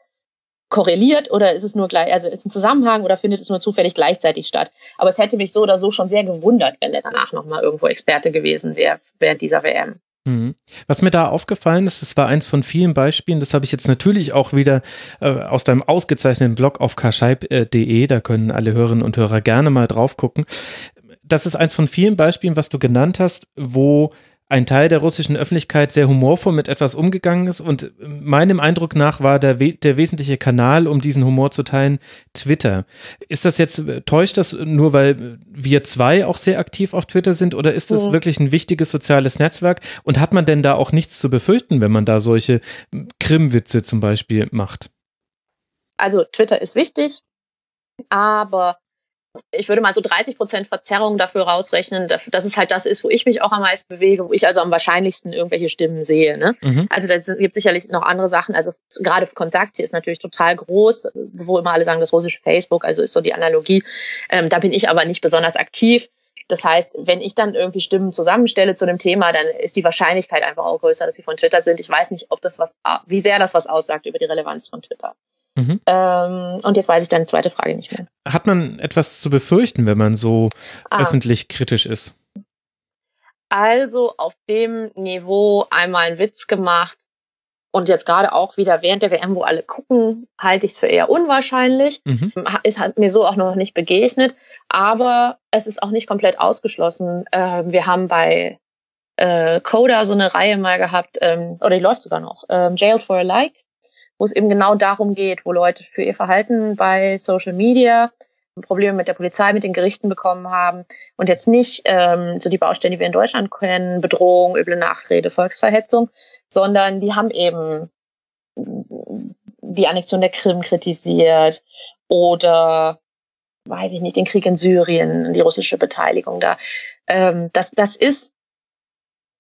korreliert oder ist es nur gleich, also ist ein Zusammenhang oder findet es nur zufällig gleichzeitig statt? Aber es hätte mich so oder so schon sehr gewundert, wenn er danach nochmal irgendwo Experte gewesen wäre während dieser WM. Mhm. Was mir da aufgefallen ist, das war eins von vielen Beispielen, das habe ich jetzt natürlich auch wieder äh, aus deinem ausgezeichneten Blog auf karscheib.de, da können alle Hörerinnen und Hörer gerne mal drauf gucken. Das ist eins von vielen Beispielen, was du genannt hast, wo ein Teil der russischen Öffentlichkeit sehr humorvoll mit etwas umgegangen ist. Und meinem Eindruck nach war der, der wesentliche Kanal, um diesen Humor zu teilen, Twitter. Ist das jetzt, täuscht das nur, weil wir zwei auch sehr aktiv auf Twitter sind oder ist das ja. wirklich ein wichtiges soziales Netzwerk? Und hat man denn da auch nichts zu befürchten, wenn man da solche Krimwitze zum Beispiel macht? Also Twitter ist wichtig, aber ich würde mal so 30 Prozent Verzerrung dafür rausrechnen, dass es halt das ist, wo ich mich auch am meisten bewege, wo ich also am wahrscheinlichsten irgendwelche Stimmen sehe. Ne? Mhm. Also da gibt sicherlich noch andere Sachen. Also gerade Kontakt hier ist natürlich total groß, wo immer alle sagen, das russische Facebook, also ist so die Analogie. Ähm, da bin ich aber nicht besonders aktiv. Das heißt, wenn ich dann irgendwie Stimmen zusammenstelle zu einem Thema, dann ist die Wahrscheinlichkeit einfach auch größer, dass sie von Twitter sind. Ich weiß nicht, ob das was, wie sehr das was aussagt über die Relevanz von Twitter. Mhm. Ähm, und jetzt weiß ich deine zweite Frage nicht mehr. Hat man etwas zu befürchten, wenn man so ah. öffentlich kritisch ist? Also auf dem Niveau einmal einen Witz gemacht und jetzt gerade auch wieder während der WM, wo alle gucken, halte ich es für eher unwahrscheinlich. Mhm. Es hat mir so auch noch nicht begegnet, aber es ist auch nicht komplett ausgeschlossen. Äh, wir haben bei äh, Coda so eine Reihe mal gehabt, ähm, oder die läuft sogar noch, ähm, Jailed for a Like wo es eben genau darum geht, wo Leute für ihr Verhalten bei Social Media Probleme mit der Polizei, mit den Gerichten bekommen haben und jetzt nicht ähm, so die Baustellen, die wir in Deutschland kennen, Bedrohung, üble Nachrede, Volksverhetzung, sondern die haben eben die Annexion der Krim kritisiert oder weiß ich nicht, den Krieg in Syrien, die russische Beteiligung da. Ähm, das, das ist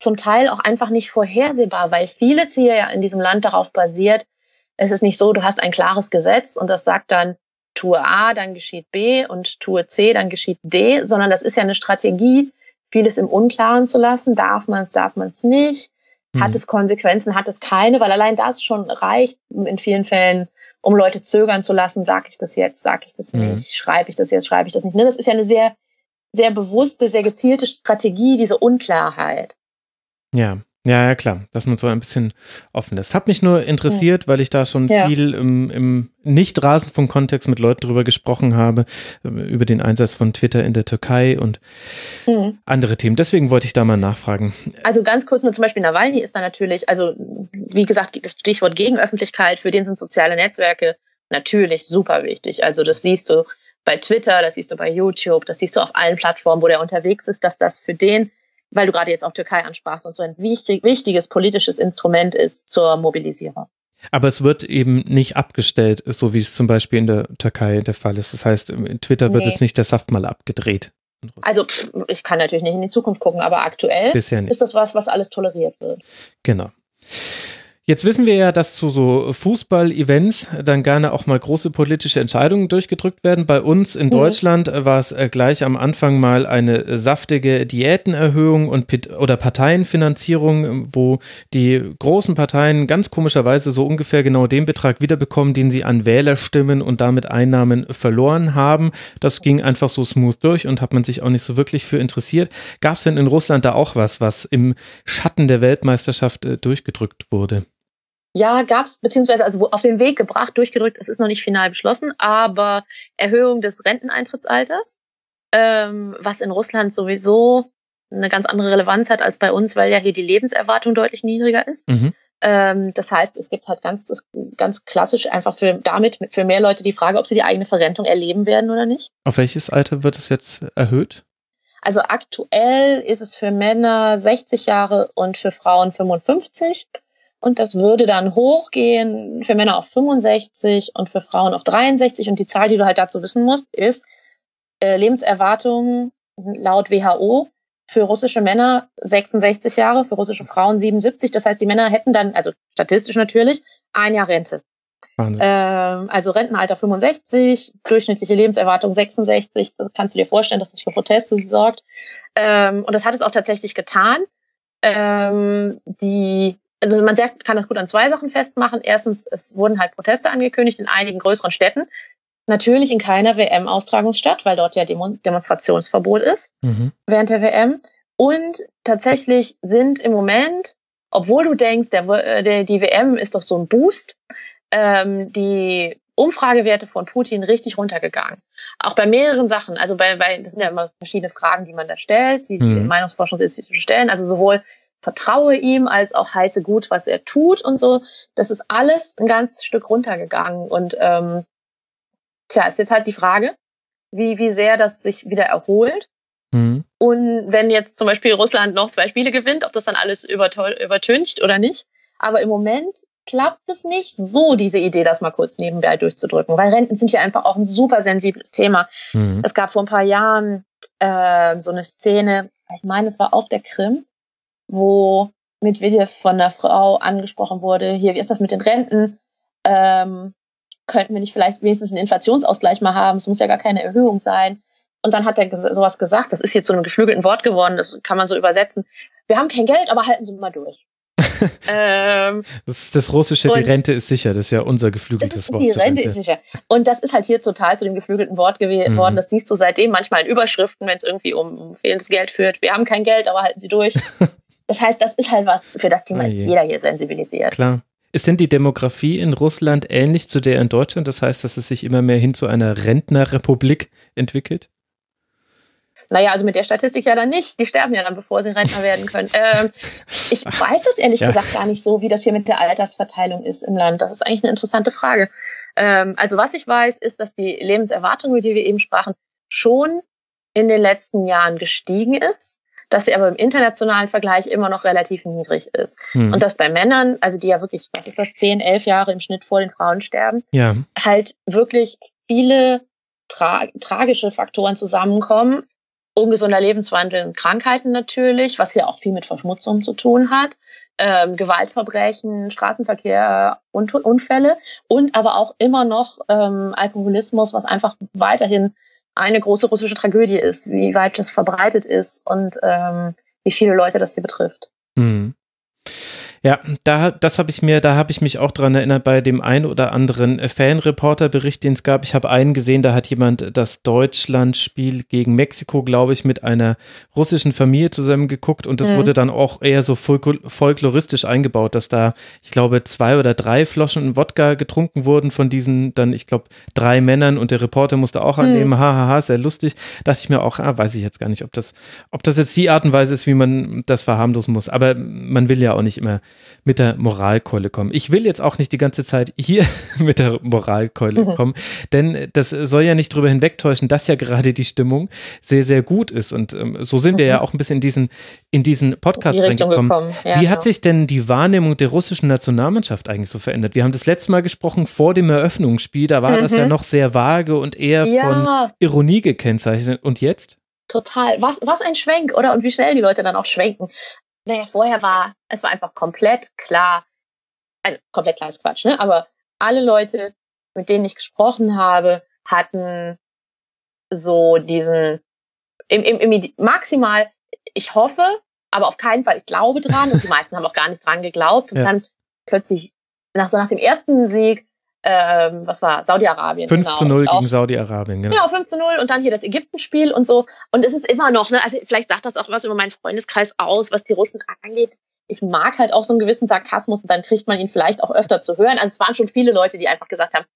zum Teil auch einfach nicht vorhersehbar, weil vieles hier ja in diesem Land darauf basiert, es ist nicht so, du hast ein klares Gesetz und das sagt dann, tue A, dann geschieht B und tue C, dann geschieht D, sondern das ist ja eine Strategie, vieles im Unklaren zu lassen. Darf man es, darf man es nicht? Hat mhm. es Konsequenzen, hat es keine? Weil allein das schon reicht in vielen Fällen, um Leute zögern zu lassen, sage ich das jetzt, sage ich das mhm. nicht, schreibe ich das jetzt, schreibe ich das nicht. Ne, das ist ja eine sehr, sehr bewusste, sehr gezielte Strategie, diese Unklarheit. Ja, ja, ja, klar, dass man so ein bisschen offen ist. Hat mich nur interessiert, weil ich da schon ja. viel im, im Nicht-Rasenfunk-Kontext mit Leuten drüber gesprochen habe, ähm, über den Einsatz von Twitter in der Türkei und mhm. andere Themen. Deswegen wollte ich da mal nachfragen. Also ganz kurz nur zum Beispiel Nawalny ist da natürlich, also wie gesagt, das Stichwort Gegenöffentlichkeit, für den sind soziale Netzwerke natürlich super wichtig. Also das siehst du bei Twitter, das siehst du bei YouTube, das siehst du auf allen Plattformen, wo der unterwegs ist, dass das für den weil du gerade jetzt auch Türkei ansprachst und so ein wichtig, wichtiges politisches Instrument ist zur Mobilisierung. Aber es wird eben nicht abgestellt, so wie es zum Beispiel in der Türkei der Fall ist. Das heißt, in Twitter wird nee. jetzt nicht der Saft mal abgedreht. Also ich kann natürlich nicht in die Zukunft gucken, aber aktuell ist das was, was alles toleriert wird. Genau. Jetzt wissen wir ja, dass zu so Fußball-Events dann gerne auch mal große politische Entscheidungen durchgedrückt werden. Bei uns in mhm. Deutschland war es äh, gleich am Anfang mal eine saftige Diätenerhöhung und oder Parteienfinanzierung, wo die großen Parteien ganz komischerweise so ungefähr genau den Betrag wiederbekommen, den sie an Wählerstimmen und damit Einnahmen verloren haben. Das ging einfach so smooth durch und hat man sich auch nicht so wirklich für interessiert. Gab es denn in Russland da auch was, was im Schatten der Weltmeisterschaft äh, durchgedrückt wurde? Ja, gab's beziehungsweise also auf den Weg gebracht, durchgedrückt, es ist noch nicht final beschlossen, aber Erhöhung des Renteneintrittsalters, ähm, was in Russland sowieso eine ganz andere Relevanz hat als bei uns, weil ja hier die Lebenserwartung deutlich niedriger ist. Mhm. Ähm, das heißt, es gibt halt ganz, ganz klassisch einfach für damit für mehr Leute die Frage, ob sie die eigene Verrentung erleben werden oder nicht. Auf welches Alter wird es jetzt erhöht? Also aktuell ist es für Männer 60 Jahre und für Frauen 55. Und das würde dann hochgehen für Männer auf 65 und für Frauen auf 63. Und die Zahl, die du halt dazu wissen musst, ist äh, Lebenserwartung laut WHO für russische Männer 66 Jahre, für russische Frauen 77. Das heißt, die Männer hätten dann, also statistisch natürlich, ein Jahr Rente. Ähm, also Rentenalter 65, durchschnittliche Lebenserwartung 66. Das kannst du dir vorstellen, dass das für Proteste sorgt. Ähm, und das hat es auch tatsächlich getan. Ähm, die also man kann das gut an zwei Sachen festmachen. Erstens, es wurden halt Proteste angekündigt in einigen größeren Städten. Natürlich in keiner WM-Austragungsstadt, weil dort ja Demonstrationsverbot ist mhm. während der WM. Und tatsächlich sind im Moment, obwohl du denkst, der, äh, der, die WM ist doch so ein Boost, ähm, die Umfragewerte von Putin richtig runtergegangen. Auch bei mehreren Sachen. Also bei, bei das sind ja immer verschiedene Fragen, die man da stellt, die, mhm. die Meinungsforschungsinstitute stellen. Also sowohl vertraue ihm als auch heiße gut, was er tut und so. Das ist alles ein ganzes Stück runtergegangen. Und ähm, tja, ist jetzt halt die Frage, wie, wie sehr das sich wieder erholt. Mhm. Und wenn jetzt zum Beispiel Russland noch zwei Spiele gewinnt, ob das dann alles übertüncht oder nicht. Aber im Moment klappt es nicht so, diese Idee, das mal kurz nebenbei durchzudrücken, weil Renten sind ja einfach auch ein super sensibles Thema. Mhm. Es gab vor ein paar Jahren äh, so eine Szene, ich meine, es war auf der Krim, wo Medvedev von einer Frau angesprochen wurde, hier, wie ist das mit den Renten? Ähm, könnten wir nicht vielleicht wenigstens einen Inflationsausgleich mal haben? Es muss ja gar keine Erhöhung sein. Und dann hat er sowas gesagt, das ist jetzt so ein geflügelten Wort geworden, das kann man so übersetzen. Wir haben kein Geld, aber halten Sie mal durch. ähm, das, das russische, die Rente ist sicher, das ist ja unser geflügeltes ist, Wort. Die Rente, Rente, ist sicher. Und das ist halt hier total zu dem geflügelten Wort geworden. Mhm. Das siehst du seitdem manchmal in Überschriften, wenn es irgendwie um, um fehlendes Geld führt. Wir haben kein Geld, aber halten Sie durch. Das heißt, das ist halt was, für das Thema oh ist jeder hier sensibilisiert. Klar. Ist denn die Demografie in Russland ähnlich zu der in Deutschland? Das heißt, dass es sich immer mehr hin zu einer Rentnerrepublik entwickelt? Naja, also mit der Statistik ja dann nicht. Die sterben ja dann, bevor sie Rentner werden können. Ähm, ich weiß das ehrlich ja. gesagt gar nicht so, wie das hier mit der Altersverteilung ist im Land. Das ist eigentlich eine interessante Frage. Ähm, also was ich weiß, ist, dass die Lebenserwartung, über die wir eben sprachen, schon in den letzten Jahren gestiegen ist dass sie aber im internationalen Vergleich immer noch relativ niedrig ist. Hm. Und dass bei Männern, also die ja wirklich, was ist das, zehn, elf Jahre im Schnitt vor den Frauen sterben, ja. halt wirklich viele tra tragische Faktoren zusammenkommen. Ungesunder Lebenswandel und Krankheiten natürlich, was ja auch viel mit Verschmutzung zu tun hat. Ähm, Gewaltverbrechen, Straßenverkehr und Unfälle und aber auch immer noch ähm, Alkoholismus, was einfach weiterhin eine große russische Tragödie ist, wie weit das verbreitet ist und ähm, wie viele Leute das hier betrifft. Mhm. Ja, da, das habe ich mir, da habe ich mich auch dran erinnert bei dem ein oder anderen Fanreporter-Bericht, den es gab. Ich habe einen gesehen, da hat jemand das Deutschland-Spiel gegen Mexiko, glaube ich, mit einer russischen Familie zusammen geguckt und das mhm. wurde dann auch eher so folkloristisch eingebaut, dass da, ich glaube, zwei oder drei Floschen Wodka getrunken wurden von diesen dann, ich glaube, drei Männern und der Reporter musste auch mhm. annehmen, hahaha, ha, ha, sehr lustig. Da dachte ich mir auch, ah, weiß ich jetzt gar nicht, ob das, ob das jetzt die Art und Weise ist, wie man das verharmlosen muss. Aber man will ja auch nicht immer mit der Moralkeule kommen. Ich will jetzt auch nicht die ganze Zeit hier mit der Moralkeule mhm. kommen, denn das soll ja nicht darüber hinwegtäuschen, dass ja gerade die Stimmung sehr, sehr gut ist. Und ähm, so sind wir mhm. ja auch ein bisschen in diesen, in diesen Podcast in die reingekommen. Ja, Wie hat genau. sich denn die Wahrnehmung der russischen Nationalmannschaft eigentlich so verändert? Wir haben das letzte Mal gesprochen vor dem Eröffnungsspiel, da war mhm. das ja mhm. noch sehr vage und eher ja. von Ironie gekennzeichnet. Und jetzt? Total. Was, was ein Schwenk, oder? Und wie schnell die Leute dann auch schwenken naja, vorher war, es war einfach komplett klar, also komplett klar ist Quatsch, ne? Aber alle Leute, mit denen ich gesprochen habe, hatten so diesen im, im, im maximal, ich hoffe, aber auf keinen Fall, ich glaube dran und die meisten haben auch gar nicht dran geglaubt. Und ja. dann plötzlich, nach so nach dem ersten Sieg, ähm, was war, Saudi-Arabien. 5 genau. zu 0 gegen Saudi-Arabien, genau. Ja, 5 zu 0 und dann hier das Ägypten-Spiel und so. Und es ist immer noch, ne, also vielleicht sagt das auch was über meinen Freundeskreis aus, was die Russen angeht. Ich mag halt auch so einen gewissen Sarkasmus und dann kriegt man ihn vielleicht auch öfter zu hören. Also es waren schon viele Leute, die einfach gesagt haben,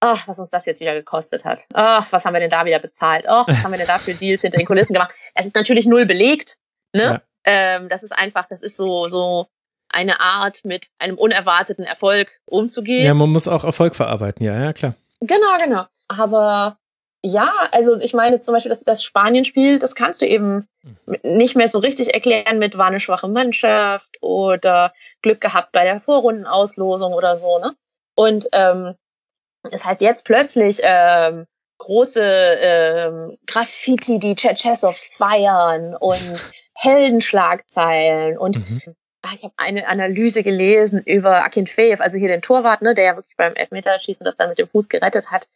ach, was uns das jetzt wieder gekostet hat. Ach, was haben wir denn da wieder bezahlt? Ach, was haben wir denn da für Deals hinter den Kulissen gemacht? Es ist natürlich null belegt, ne? Ja. Ähm, das ist einfach, das ist so, so eine Art, mit einem unerwarteten Erfolg umzugehen. Ja, man muss auch Erfolg verarbeiten, ja, ja, klar. Genau, genau. Aber ja, also ich meine zum Beispiel das, das Spanien-Spiel, das kannst du eben nicht mehr so richtig erklären mit war eine schwache Mannschaft oder Glück gehabt bei der Vorrundenauslosung oder so, ne? Und ähm, das heißt jetzt plötzlich ähm, große ähm, Graffiti, die Cherchesov feiern und Heldenschlagzeilen und mhm. Ach, ich habe eine Analyse gelesen über Akinfeev, also hier den Torwart, ne, der ja wirklich beim Elfmeterschießen das dann mit dem Fuß gerettet hat,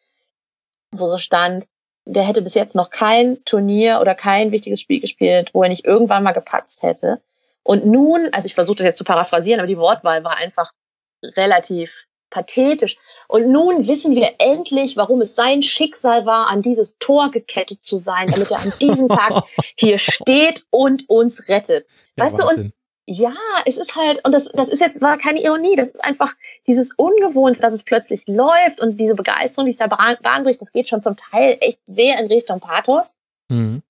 wo so stand, der hätte bis jetzt noch kein Turnier oder kein wichtiges Spiel gespielt, wo er nicht irgendwann mal gepatzt hätte. Und nun, also ich versuche das jetzt zu paraphrasieren, aber die Wortwahl war einfach relativ pathetisch. Und nun wissen wir endlich, warum es sein Schicksal war, an dieses Tor gekettet zu sein, damit er an diesem Tag hier steht und uns rettet. Ja, weißt Wahnsinn. du, und ja, es ist halt, und das, das ist jetzt, war keine Ironie, das ist einfach dieses Ungewohnte, dass es plötzlich läuft und diese Begeisterung, die es da Bahn, Bahn bricht, das geht schon zum Teil echt sehr in Richtung Pathos. Mhm.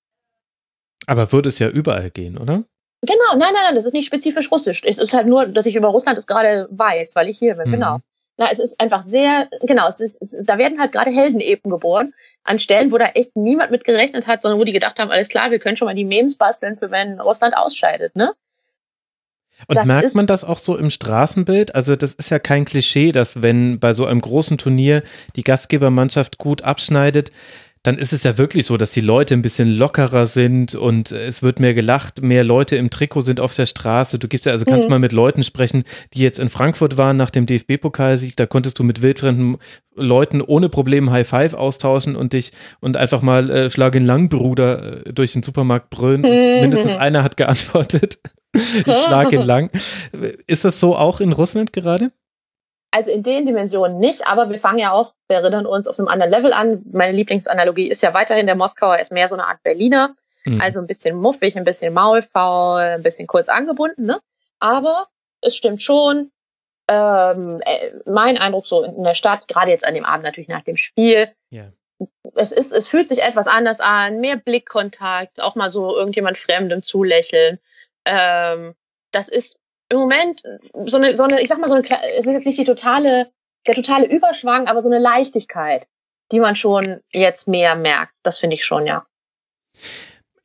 Aber würde es ja überall gehen, oder? Genau, nein, nein, nein, das ist nicht spezifisch russisch. Es ist halt nur, dass ich über Russland es gerade weiß, weil ich hier bin, mhm. genau. Na, es ist einfach sehr, genau, es ist, es, da werden halt gerade Heldenepen geboren, an Stellen, wo da echt niemand mit gerechnet hat, sondern wo die gedacht haben, alles klar, wir können schon mal die Memes basteln, für wenn Russland ausscheidet, ne? Und das merkt man das auch so im Straßenbild? Also das ist ja kein Klischee, dass wenn bei so einem großen Turnier die Gastgebermannschaft gut abschneidet, dann ist es ja wirklich so, dass die Leute ein bisschen lockerer sind und es wird mehr gelacht, mehr Leute im Trikot sind auf der Straße. Du gibst ja, also kannst mhm. mal mit Leuten sprechen, die jetzt in Frankfurt waren nach dem DFB-Pokalsieg, da konntest du mit wildfremden Leuten ohne Probleme High Five austauschen und dich und einfach mal äh, Schlag in Lang, Bruder, äh, durch den Supermarkt brüllen. Mhm. mindestens einer hat geantwortet. Schlag in Lang. Ist das so auch in Russland gerade? Also in den Dimensionen nicht, aber wir fangen ja auch, wir erinnern uns, auf einem anderen Level an. Meine Lieblingsanalogie ist ja weiterhin der Moskauer, ist mehr so eine Art Berliner. Mhm. Also ein bisschen muffig, ein bisschen maulfaul, ein bisschen kurz angebunden, ne? Aber es stimmt schon. Ähm, äh, mein Eindruck so in der Stadt, gerade jetzt an dem Abend natürlich nach dem Spiel, yeah. es ist, es fühlt sich etwas anders an, mehr Blickkontakt, auch mal so irgendjemand Fremdem zulächeln. Ähm, das ist im Moment so eine, so eine, ich sag mal, so eine, es ist jetzt nicht die totale, der totale Überschwang, aber so eine Leichtigkeit, die man schon jetzt mehr merkt. Das finde ich schon, ja.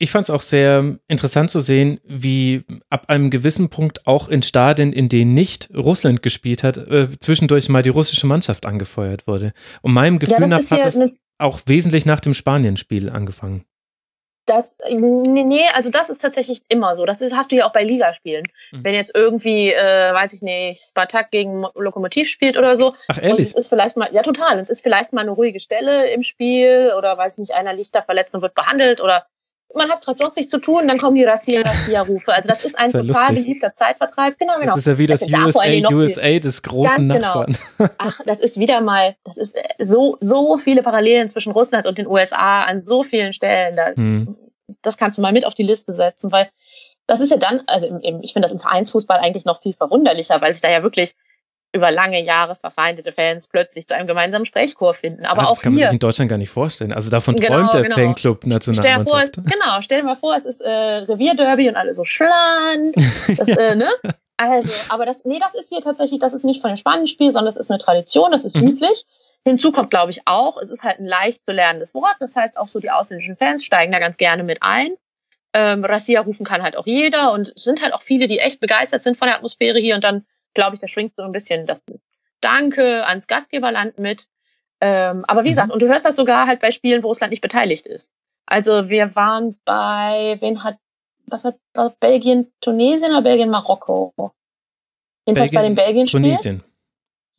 Ich fand es auch sehr interessant zu sehen, wie ab einem gewissen Punkt auch in Stadien, in denen nicht Russland gespielt hat, äh, zwischendurch mal die russische Mannschaft angefeuert wurde. Und meinem Gefühl ja, nach hat es auch wesentlich nach dem Spanienspiel angefangen. Das, nee, also das ist tatsächlich immer so. Das ist, hast du ja auch bei Ligaspielen. Mhm. Wenn jetzt irgendwie, äh, weiß ich nicht, Spartak gegen Lokomotiv spielt oder so. Ach, ehrlich? Und es ist vielleicht mal, ja total, es ist vielleicht mal eine ruhige Stelle im Spiel oder weiß ich nicht, einer liegt da verletzt und wird behandelt oder man hat gerade sonst nichts zu tun, dann kommen die Rassia-Rufe. Also das ist ein das ist total beliebter Zeitvertreib. Genau, genau. Das ist ja wie das USA, USA des großen Ganz genau. Nachbarn. Genau. Ach, das ist wieder mal, das ist äh, so, so viele Parallelen zwischen Russland und den USA an so vielen Stellen. Da, hm. Das kannst du mal mit auf die Liste setzen, weil das ist ja dann, also im, im, ich finde das im Vereinsfußball eigentlich noch viel verwunderlicher, weil sich da ja wirklich über lange Jahre verfeindete Fans plötzlich zu einem gemeinsamen Sprechchor finden. Aber ja, auch das kann hier, man sich in Deutschland gar nicht vorstellen. Also davon genau, träumt der genau. Fanclub Nationalmannschaft. Stell vor, genau, stell dir mal vor, es ist äh, Revierderby und alle so schland. Das, äh, ne? Also, aber das, nee, das ist hier tatsächlich, das ist nicht von dem Spanienspiel, sondern das ist eine Tradition, das ist mhm. üblich. Hinzu kommt, glaube ich, auch, es ist halt ein leicht zu lernendes Wort. Das heißt, auch so die ausländischen Fans steigen da ganz gerne mit ein. Ähm, Rassia rufen kann halt auch jeder und es sind halt auch viele, die echt begeistert sind von der Atmosphäre hier und dann glaube ich, da schwingt so ein bisschen das Danke ans Gastgeberland mit. Ähm, aber wie mhm. gesagt, und du hörst das sogar halt bei Spielen, wo Russland nicht beteiligt ist. Also wir waren bei, wen hat, was hat Belgien, Tunesien oder Belgien, Marokko? Jedenfalls bei dem Belgien-Spiel. Tunesien.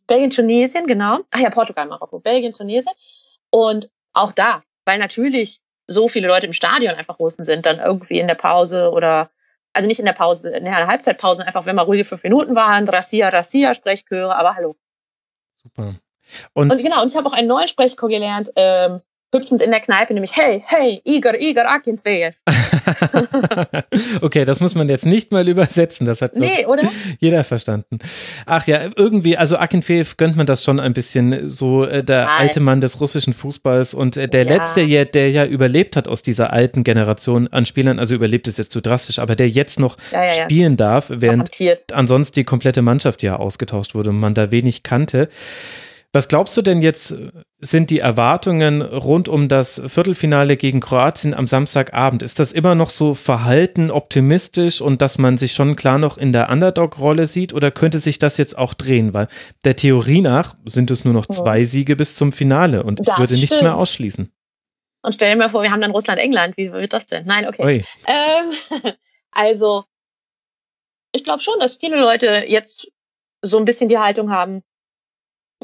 Belgien, Tunesien, genau. Ach ja, Portugal, Marokko, Belgien, Tunesien. Und auch da, weil natürlich so viele Leute im Stadion einfach Russen sind, dann irgendwie in der Pause oder also nicht in der Pause, in der Halbzeitpause, einfach wenn mal ruhige fünf Minuten waren, Rassia, Rassia, Sprechchöre, aber hallo. Super. Und, und genau, und ich habe auch einen neuen Sprechchor gelernt, ähm, hüpfend in der Kneipe, nämlich hey, hey, Igor, Igor Akinfeev. okay, das muss man jetzt nicht mal übersetzen, das hat nee, jeder verstanden. Ach ja, irgendwie, also Akinfeev gönnt man das schon ein bisschen, so äh, der Nein. alte Mann des russischen Fußballs und äh, der ja. letzte, der, der ja überlebt hat aus dieser alten Generation an Spielern, also überlebt ist jetzt zu drastisch, aber der jetzt noch ja, ja, spielen darf, während ansonsten die komplette Mannschaft ja ausgetauscht wurde und man da wenig kannte. Was glaubst du denn jetzt, sind die Erwartungen rund um das Viertelfinale gegen Kroatien am Samstagabend? Ist das immer noch so verhalten, optimistisch und dass man sich schon klar noch in der Underdog-Rolle sieht oder könnte sich das jetzt auch drehen? Weil der Theorie nach sind es nur noch zwei Siege bis zum Finale und das ich würde nichts mehr ausschließen. Und stell dir mal vor, wir haben dann Russland-England. Wie wird das denn? Nein, okay. Ähm, also, ich glaube schon, dass viele Leute jetzt so ein bisschen die Haltung haben,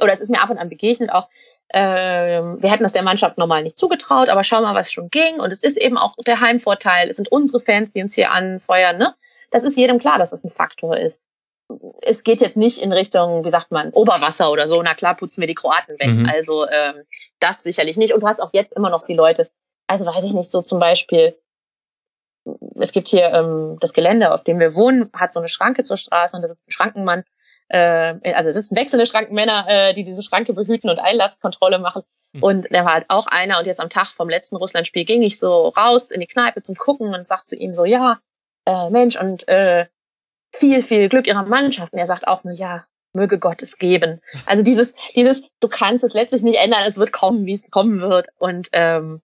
oder es ist mir ab und an begegnet auch, äh, wir hätten das der Mannschaft normal nicht zugetraut, aber schau mal, was schon ging. Und es ist eben auch der Heimvorteil. Es sind unsere Fans, die uns hier anfeuern. Ne? Das ist jedem klar, dass das ein Faktor ist. Es geht jetzt nicht in Richtung, wie sagt man, Oberwasser oder so. Na klar, putzen wir die Kroaten weg. Mhm. Also ähm, das sicherlich nicht. Und du hast auch jetzt immer noch die Leute, also weiß ich nicht, so zum Beispiel, es gibt hier ähm, das Gelände, auf dem wir wohnen, hat so eine Schranke zur Straße und das ist ein Schrankenmann äh, also sitzen wechselnde Schrankenmänner, äh, die diese Schranke behüten und Einlasskontrolle machen. Mhm. Und der war halt auch einer und jetzt am Tag vom letzten Russlandspiel ging ich so raus in die Kneipe zum Gucken und sag zu ihm so, ja, äh, Mensch, und äh, viel, viel Glück ihrer Mannschaft. Und er sagt auch nur, ja, möge Gott es geben. Also dieses, dieses, du kannst es letztlich nicht ändern, es wird kommen, wie es kommen wird. Und ähm,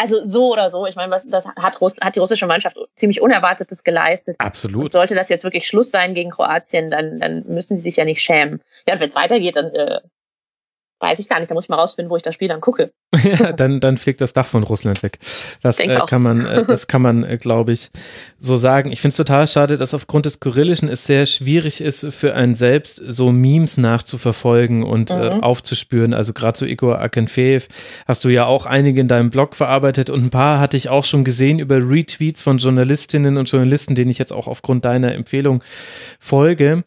also so oder so, ich meine, was, das hat, Russ, hat die russische Mannschaft ziemlich Unerwartetes geleistet. Absolut. Und sollte das jetzt wirklich Schluss sein gegen Kroatien, dann, dann müssen sie sich ja nicht schämen. Ja, und wenn es weitergeht, dann äh, Weiß ich gar nicht, da muss ich mal rausfinden, wo ich das Spiel dann gucke. ja, dann, dann fliegt das Dach von Russland weg. Das äh, kann man, äh, das kann man, äh, glaube ich, so sagen. Ich finde es total schade, dass aufgrund des Kyrillischen es sehr schwierig ist, für einen selbst so Memes nachzuverfolgen und äh, mhm. aufzuspüren. Also gerade so Igor Akenfeev hast du ja auch einige in deinem Blog verarbeitet und ein paar hatte ich auch schon gesehen über Retweets von Journalistinnen und Journalisten, denen ich jetzt auch aufgrund deiner Empfehlung folge.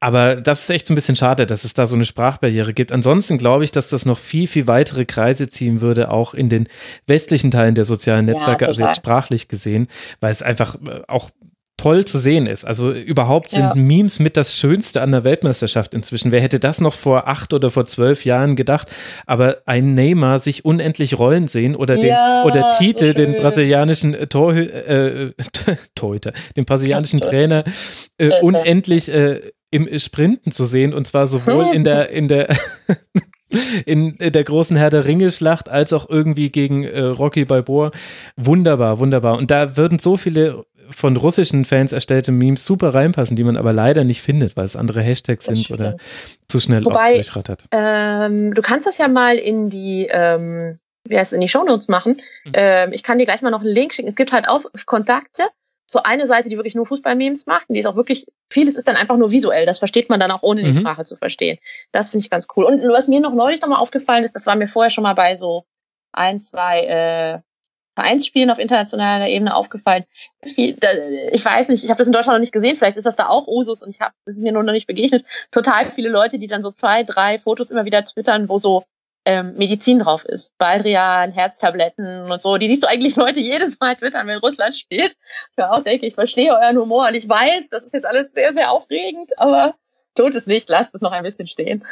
Aber das ist echt so ein bisschen schade, dass es da so eine Sprachbarriere gibt. Ansonsten glaube ich, dass das noch viel, viel weitere Kreise ziehen würde, auch in den westlichen Teilen der sozialen Netzwerke, ja, also jetzt sprachlich gesehen, weil es einfach äh, auch toll zu sehen ist. Also überhaupt sind ja. Memes mit das Schönste an der Weltmeisterschaft inzwischen. Wer hätte das noch vor acht oder vor zwölf Jahren gedacht? Aber ein Neymar sich unendlich rollen sehen oder den ja, oder Tite, so den brasilianischen Torhü äh, Torhüter, den brasilianischen Trainer äh, unendlich äh, im Sprinten zu sehen und zwar sowohl in der in der in der großen Herr der Ringe Schlacht als auch irgendwie gegen äh, Rocky Balboa. Wunderbar, wunderbar. Und da würden so viele von russischen Fans erstellte Memes super reinpassen, die man aber leider nicht findet, weil es andere Hashtags sind oder zu schnell Wobei, durchrattert. Ähm, du kannst das ja mal in die ähm, wie heißt es, in die Shownotes machen. Mhm. Ähm, ich kann dir gleich mal noch einen Link schicken. Es gibt halt auch Kontakte so eine Seite, die wirklich nur Fußball-Memes macht und die ist auch wirklich, vieles ist dann einfach nur visuell. Das versteht man dann auch ohne die mhm. Sprache zu verstehen. Das finde ich ganz cool. Und was mir noch neulich nochmal aufgefallen ist, das war mir vorher schon mal bei so ein, zwei äh, Vereinsspielen auf internationaler Ebene aufgefallen. Ich weiß nicht, ich habe das in Deutschland noch nicht gesehen, vielleicht ist das da auch Usus und ich habe, das ist mir nur noch nicht begegnet. Total viele Leute, die dann so zwei, drei Fotos immer wieder twittern, wo so ähm, Medizin drauf ist. Baldrian, Herztabletten und so. Die siehst du eigentlich Leute jedes Mal twittern, wenn Russland spielt. Ja, auch denke ich, verstehe euren Humor und ich weiß, das ist jetzt alles sehr, sehr aufregend, aber tut es nicht, lasst es noch ein bisschen stehen.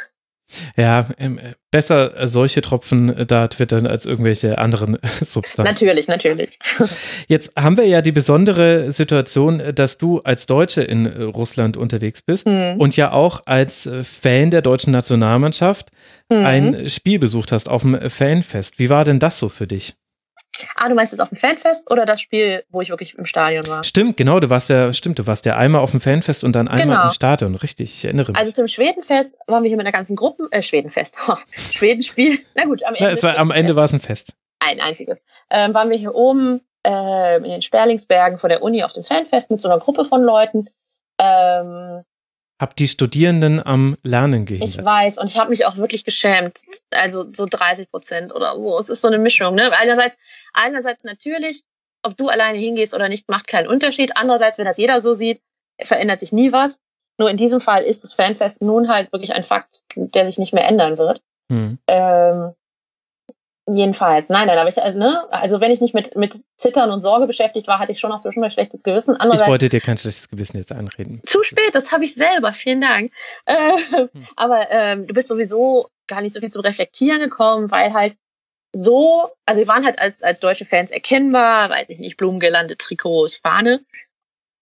Ja, ähm, besser solche Tropfen äh, da twittern als irgendwelche anderen Substanzen. Natürlich, natürlich. Jetzt haben wir ja die besondere Situation, dass du als Deutsche in äh, Russland unterwegs bist mhm. und ja auch als äh, Fan der deutschen Nationalmannschaft mhm. ein Spiel besucht hast auf dem Fanfest. Wie war denn das so für dich? Ah, du meinst jetzt auf dem Fanfest oder das Spiel, wo ich wirklich im Stadion war? Stimmt, genau, du warst ja, stimmt, du warst ja einmal auf dem Fanfest und dann einmal genau. im Stadion, richtig, ich erinnere mich. Also zum Schwedenfest waren wir hier mit einer ganzen Gruppe, äh, Schwedenfest, Schwedenspiel, na gut, am Ende. Na, es war, am Ende war es ein Fest. Ein einziges. Ähm, waren wir hier oben äh, in den Sperlingsbergen vor der Uni auf dem Fanfest mit so einer Gruppe von Leuten. Ähm, Hab die Studierenden am Lernen gehindert. Ich weiß und ich habe mich auch wirklich geschämt. Also so 30 Prozent oder so. Es ist so eine Mischung. Ne? Einerseits, einerseits natürlich, ob du alleine hingehst oder nicht, macht keinen Unterschied. Andererseits, wenn das jeder so sieht, verändert sich nie was. Nur in diesem Fall ist das Fanfest nun halt wirklich ein Fakt, der sich nicht mehr ändern wird. Hm. Ähm, Jedenfalls, nein, nein, aber ich, also, ne, also wenn ich nicht mit, mit Zittern und Sorge beschäftigt war, hatte ich schon noch zwischendurch schlechtes Gewissen. ich wollte dir kein schlechtes Gewissen jetzt einreden. Zu spät, das habe ich selber, vielen Dank. Äh, hm. Aber ähm, du bist sowieso gar nicht so viel zum Reflektieren gekommen, weil halt so, also wir waren halt als, als deutsche Fans erkennbar, weiß ich nicht, Blumengirlande, Trikots, Fahne.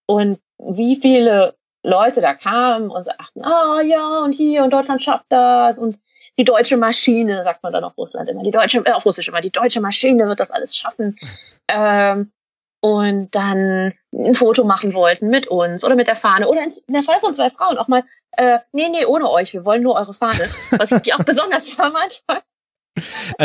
Und wie viele Leute da kamen und sagten, ah ja, und hier und Deutschland schafft das und die deutsche Maschine, sagt man dann auf Russland immer, die deutsche, äh, auf Russisch immer, die deutsche Maschine wird das alles schaffen. Ähm, und dann ein Foto machen wollten mit uns oder mit der Fahne oder in der Fall von zwei Frauen auch mal, äh, nee, nee, ohne euch, wir wollen nur eure Fahne, was ich auch besonders charmant fand.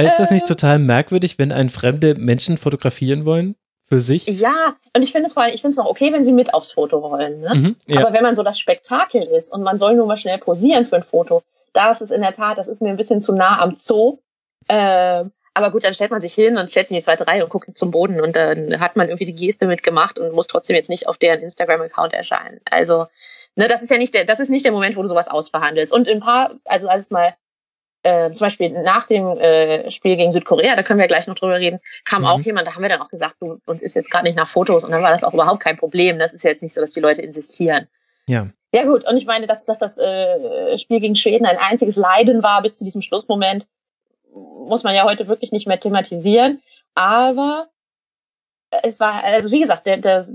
ist das nicht äh. total merkwürdig, wenn ein fremde Menschen fotografieren wollen? Für sich. Ja, und ich finde es vor allem, ich finde es auch okay, wenn sie mit aufs Foto wollen. Ne? Mhm, ja. Aber wenn man so das Spektakel ist und man soll nur mal schnell posieren für ein Foto, da ist es in der Tat, das ist mir ein bisschen zu nah am Zoo. Äh, aber gut, dann stellt man sich hin und stellt sich in die zweite Reihe und guckt zum Boden und dann hat man irgendwie die Geste mitgemacht und muss trotzdem jetzt nicht auf deren Instagram-Account erscheinen. Also, ne, das ist ja nicht der, das ist nicht der Moment, wo du sowas ausverhandelst. Und ein paar, also alles mal äh, zum Beispiel nach dem äh, Spiel gegen Südkorea, da können wir gleich noch drüber reden, kam mhm. auch jemand, da haben wir dann auch gesagt, du, uns ist jetzt gerade nicht nach Fotos und dann war das auch überhaupt kein Problem. Das ist ja jetzt nicht so, dass die Leute insistieren. Ja. Ja gut, und ich meine, dass, dass das äh, Spiel gegen Schweden ein einziges Leiden war bis zu diesem Schlussmoment, muss man ja heute wirklich nicht mehr thematisieren. Aber es war, also wie gesagt, der, der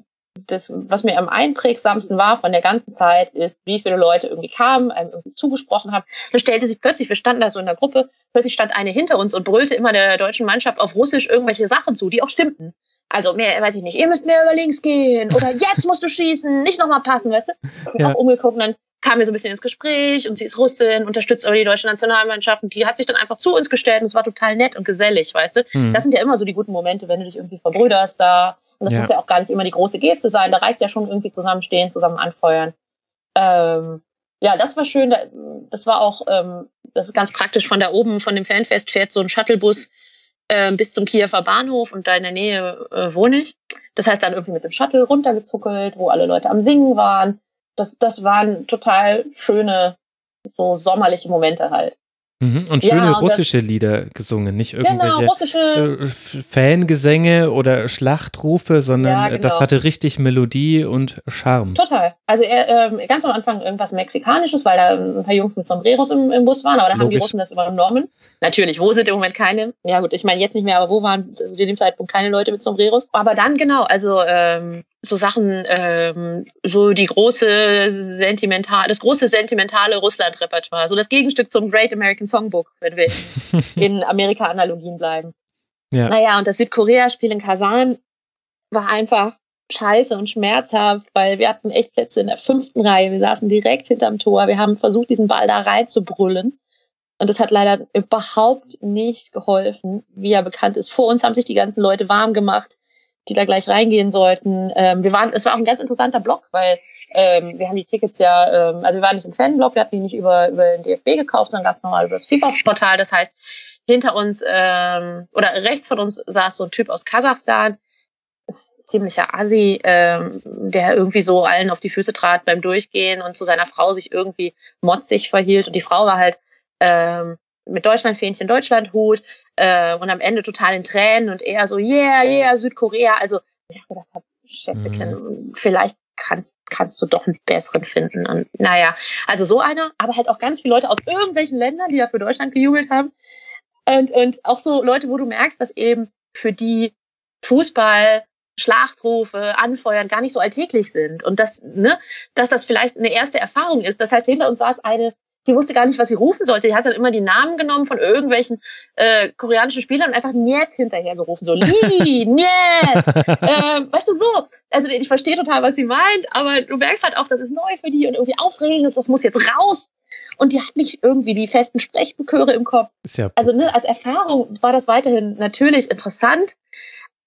das, was mir am einprägsamsten war von der ganzen Zeit, ist, wie viele Leute irgendwie kamen, einem irgendwie zugesprochen haben. Dann stellte sich plötzlich, wir standen da so in der Gruppe, plötzlich stand eine hinter uns und brüllte immer der deutschen Mannschaft auf Russisch irgendwelche Sachen zu, die auch stimmten. Also mehr, weiß ich nicht, ihr müsst mehr über links gehen oder jetzt musst du schießen, nicht nochmal passen, weißt du? Und ja. auch umgeguckt und dann kamen wir so ein bisschen ins Gespräch und sie ist Russin, unterstützt aber die deutsche Nationalmannschaft und die hat sich dann einfach zu uns gestellt und es war total nett und gesellig, weißt du? Mhm. Das sind ja immer so die guten Momente, wenn du dich irgendwie verbrüderst da. Und das ja. muss ja auch gar nicht immer die große Geste sein, da reicht ja schon irgendwie zusammenstehen, zusammen anfeuern. Ähm, ja, das war schön. Das war auch, ähm, das ist ganz praktisch. Von da oben, von dem Fanfest fährt so ein Shuttlebus äh, bis zum Kiewer Bahnhof und da in der Nähe äh, wohne ich. Das heißt dann irgendwie mit dem Shuttle runtergezuckelt, wo alle Leute am Singen waren das, das waren total schöne, so sommerliche Momente halt. Mhm, und schöne ja, und russische das, Lieder gesungen, nicht genau, irgendwelche genau, russische, äh, Fangesänge oder Schlachtrufe, sondern ja, genau. das hatte richtig Melodie und Charme. Total. Also er, äh, ganz am Anfang irgendwas Mexikanisches, weil da ein paar Jungs mit Sombreros im, im Bus waren, aber dann Logisch. haben die Russen das übernommen. Natürlich, wo sind im Moment keine? Ja gut, ich meine jetzt nicht mehr, aber wo waren also zu dem Zeitpunkt keine Leute mit Sombreros? Aber dann genau, also ähm, so Sachen, ähm, so die große sentimental, das große sentimentale Russland-Repertoire, so das Gegenstück zum Great American Songbook, wenn wir in Amerika-Analogien bleiben. Ja. Naja, und das Südkorea-Spiel in Kasan war einfach scheiße und schmerzhaft, weil wir hatten echt Plätze in der fünften Reihe. Wir saßen direkt hinterm Tor. Wir haben versucht, diesen Ball da reinzubrüllen. Und das hat leider überhaupt nicht geholfen. Wie ja bekannt ist, vor uns haben sich die ganzen Leute warm gemacht die da gleich reingehen sollten. Ähm, wir waren, es war auch ein ganz interessanter Blog, weil ähm, wir haben die Tickets ja, ähm, also wir waren nicht im Fanblog, wir hatten die nicht über, über den DFB gekauft, sondern ganz normal über das FIFA-Portal. Das heißt, hinter uns ähm, oder rechts von uns saß so ein Typ aus Kasachstan, ziemlicher Assi, ähm, der irgendwie so allen auf die Füße trat beim Durchgehen und zu seiner Frau sich irgendwie motzig verhielt. Und die Frau war halt ähm, mit Deutschlandfähnchen Deutschlandhut äh, und am Ende total in Tränen und eher so, yeah, yeah, Südkorea. Also ich habe gedacht, Schätzchen, mhm. vielleicht kannst, kannst du doch einen besseren finden. Und naja, also so einer, aber halt auch ganz viele Leute aus irgendwelchen Ländern, die ja für Deutschland gejubelt haben. Und, und auch so Leute, wo du merkst, dass eben für die Fußball Schlachtrufe, Anfeuern gar nicht so alltäglich sind und dass, ne, dass das vielleicht eine erste Erfahrung ist. Das heißt, hinter uns saß eine die wusste gar nicht, was sie rufen sollte. Die hat dann immer die Namen genommen von irgendwelchen äh, koreanischen Spielern und einfach Niet hinterher gerufen. So, Li, Niet. ähm, weißt du, so. Also ich verstehe total, was sie meint, aber du merkst halt auch, das ist neu für die und irgendwie aufregend und das muss jetzt raus. Und die hat nicht irgendwie die festen Sprechchöre im Kopf. Ja also ne, als Erfahrung war das weiterhin natürlich interessant,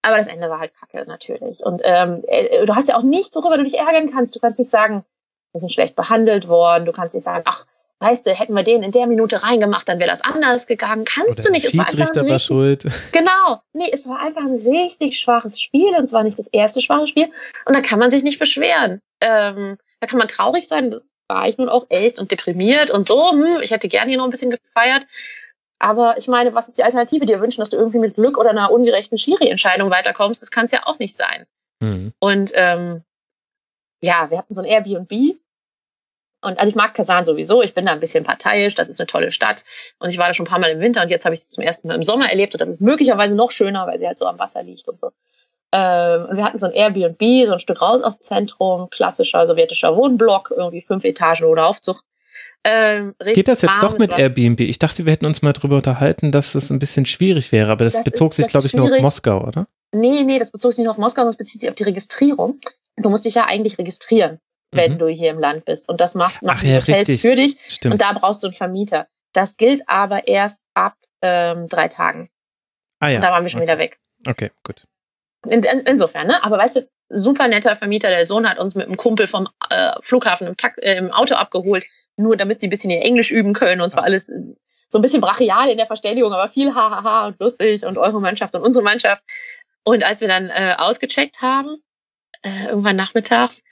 aber das Ende war halt kacke natürlich. Und ähm, äh, du hast ja auch nichts, worüber du dich ärgern kannst. Du kannst nicht sagen, wir sind schlecht behandelt worden. Du kannst nicht sagen, ach, weißt du, hätten wir den in der Minute reingemacht, dann wäre das anders gegangen. Kannst Oder du nicht. Der Schiedsrichter war, war schuld. Genau. Nee, es war einfach ein richtig schwaches Spiel und zwar nicht das erste schwache Spiel. Und da kann man sich nicht beschweren. Ähm, da kann man traurig sein. Das war ich nun auch echt und deprimiert und so. Hm, ich hätte gerne hier noch ein bisschen gefeiert. Aber ich meine, was ist die Alternative? Dir wünschen, dass du irgendwie mit Glück oder einer ungerechten Schiri-Entscheidung weiterkommst? Das kann es ja auch nicht sein. Mhm. Und ähm, ja, wir hatten so ein Airbnb. Und also ich mag Kasan sowieso. Ich bin da ein bisschen parteiisch. Das ist eine tolle Stadt. Und ich war da schon ein paar Mal im Winter und jetzt habe ich sie zum ersten Mal im Sommer erlebt. Und das ist möglicherweise noch schöner, weil sie halt so am Wasser liegt und so. Ähm, und wir hatten so ein Airbnb, so ein Stück raus aus dem Zentrum, klassischer sowjetischer Wohnblock, irgendwie fünf Etagen oder Aufzug. Ähm, Geht das jetzt doch mit Airbnb? Ich dachte, wir hätten uns mal darüber unterhalten, dass es ein bisschen schwierig wäre, aber das, das bezog ist, sich, glaube ich, nur auf Moskau, oder? Nee, nee, das bezog sich nur auf Moskau, sondern es bezieht sich auf die Registrierung. Du musst dich ja eigentlich registrieren, wenn mhm. du hier im Land bist. Und das macht, macht ja, Hotels richtig. für dich. Stimmt. Und da brauchst du einen Vermieter. Das gilt aber erst ab ähm, drei Tagen. Ah ja. Und da waren wir schon okay. wieder weg. Okay, gut. In, in, insofern, ne? Aber weißt du, super netter Vermieter. Der Sohn hat uns mit einem Kumpel vom äh, Flughafen im, Takt, äh, im Auto abgeholt, nur damit sie ein bisschen ihr Englisch üben können. Und zwar alles äh, so ein bisschen brachial in der Verständigung, aber viel hahaha und lustig und eure Mannschaft und unsere Mannschaft. Und als wir dann äh, ausgecheckt haben, äh, irgendwann nachmittags,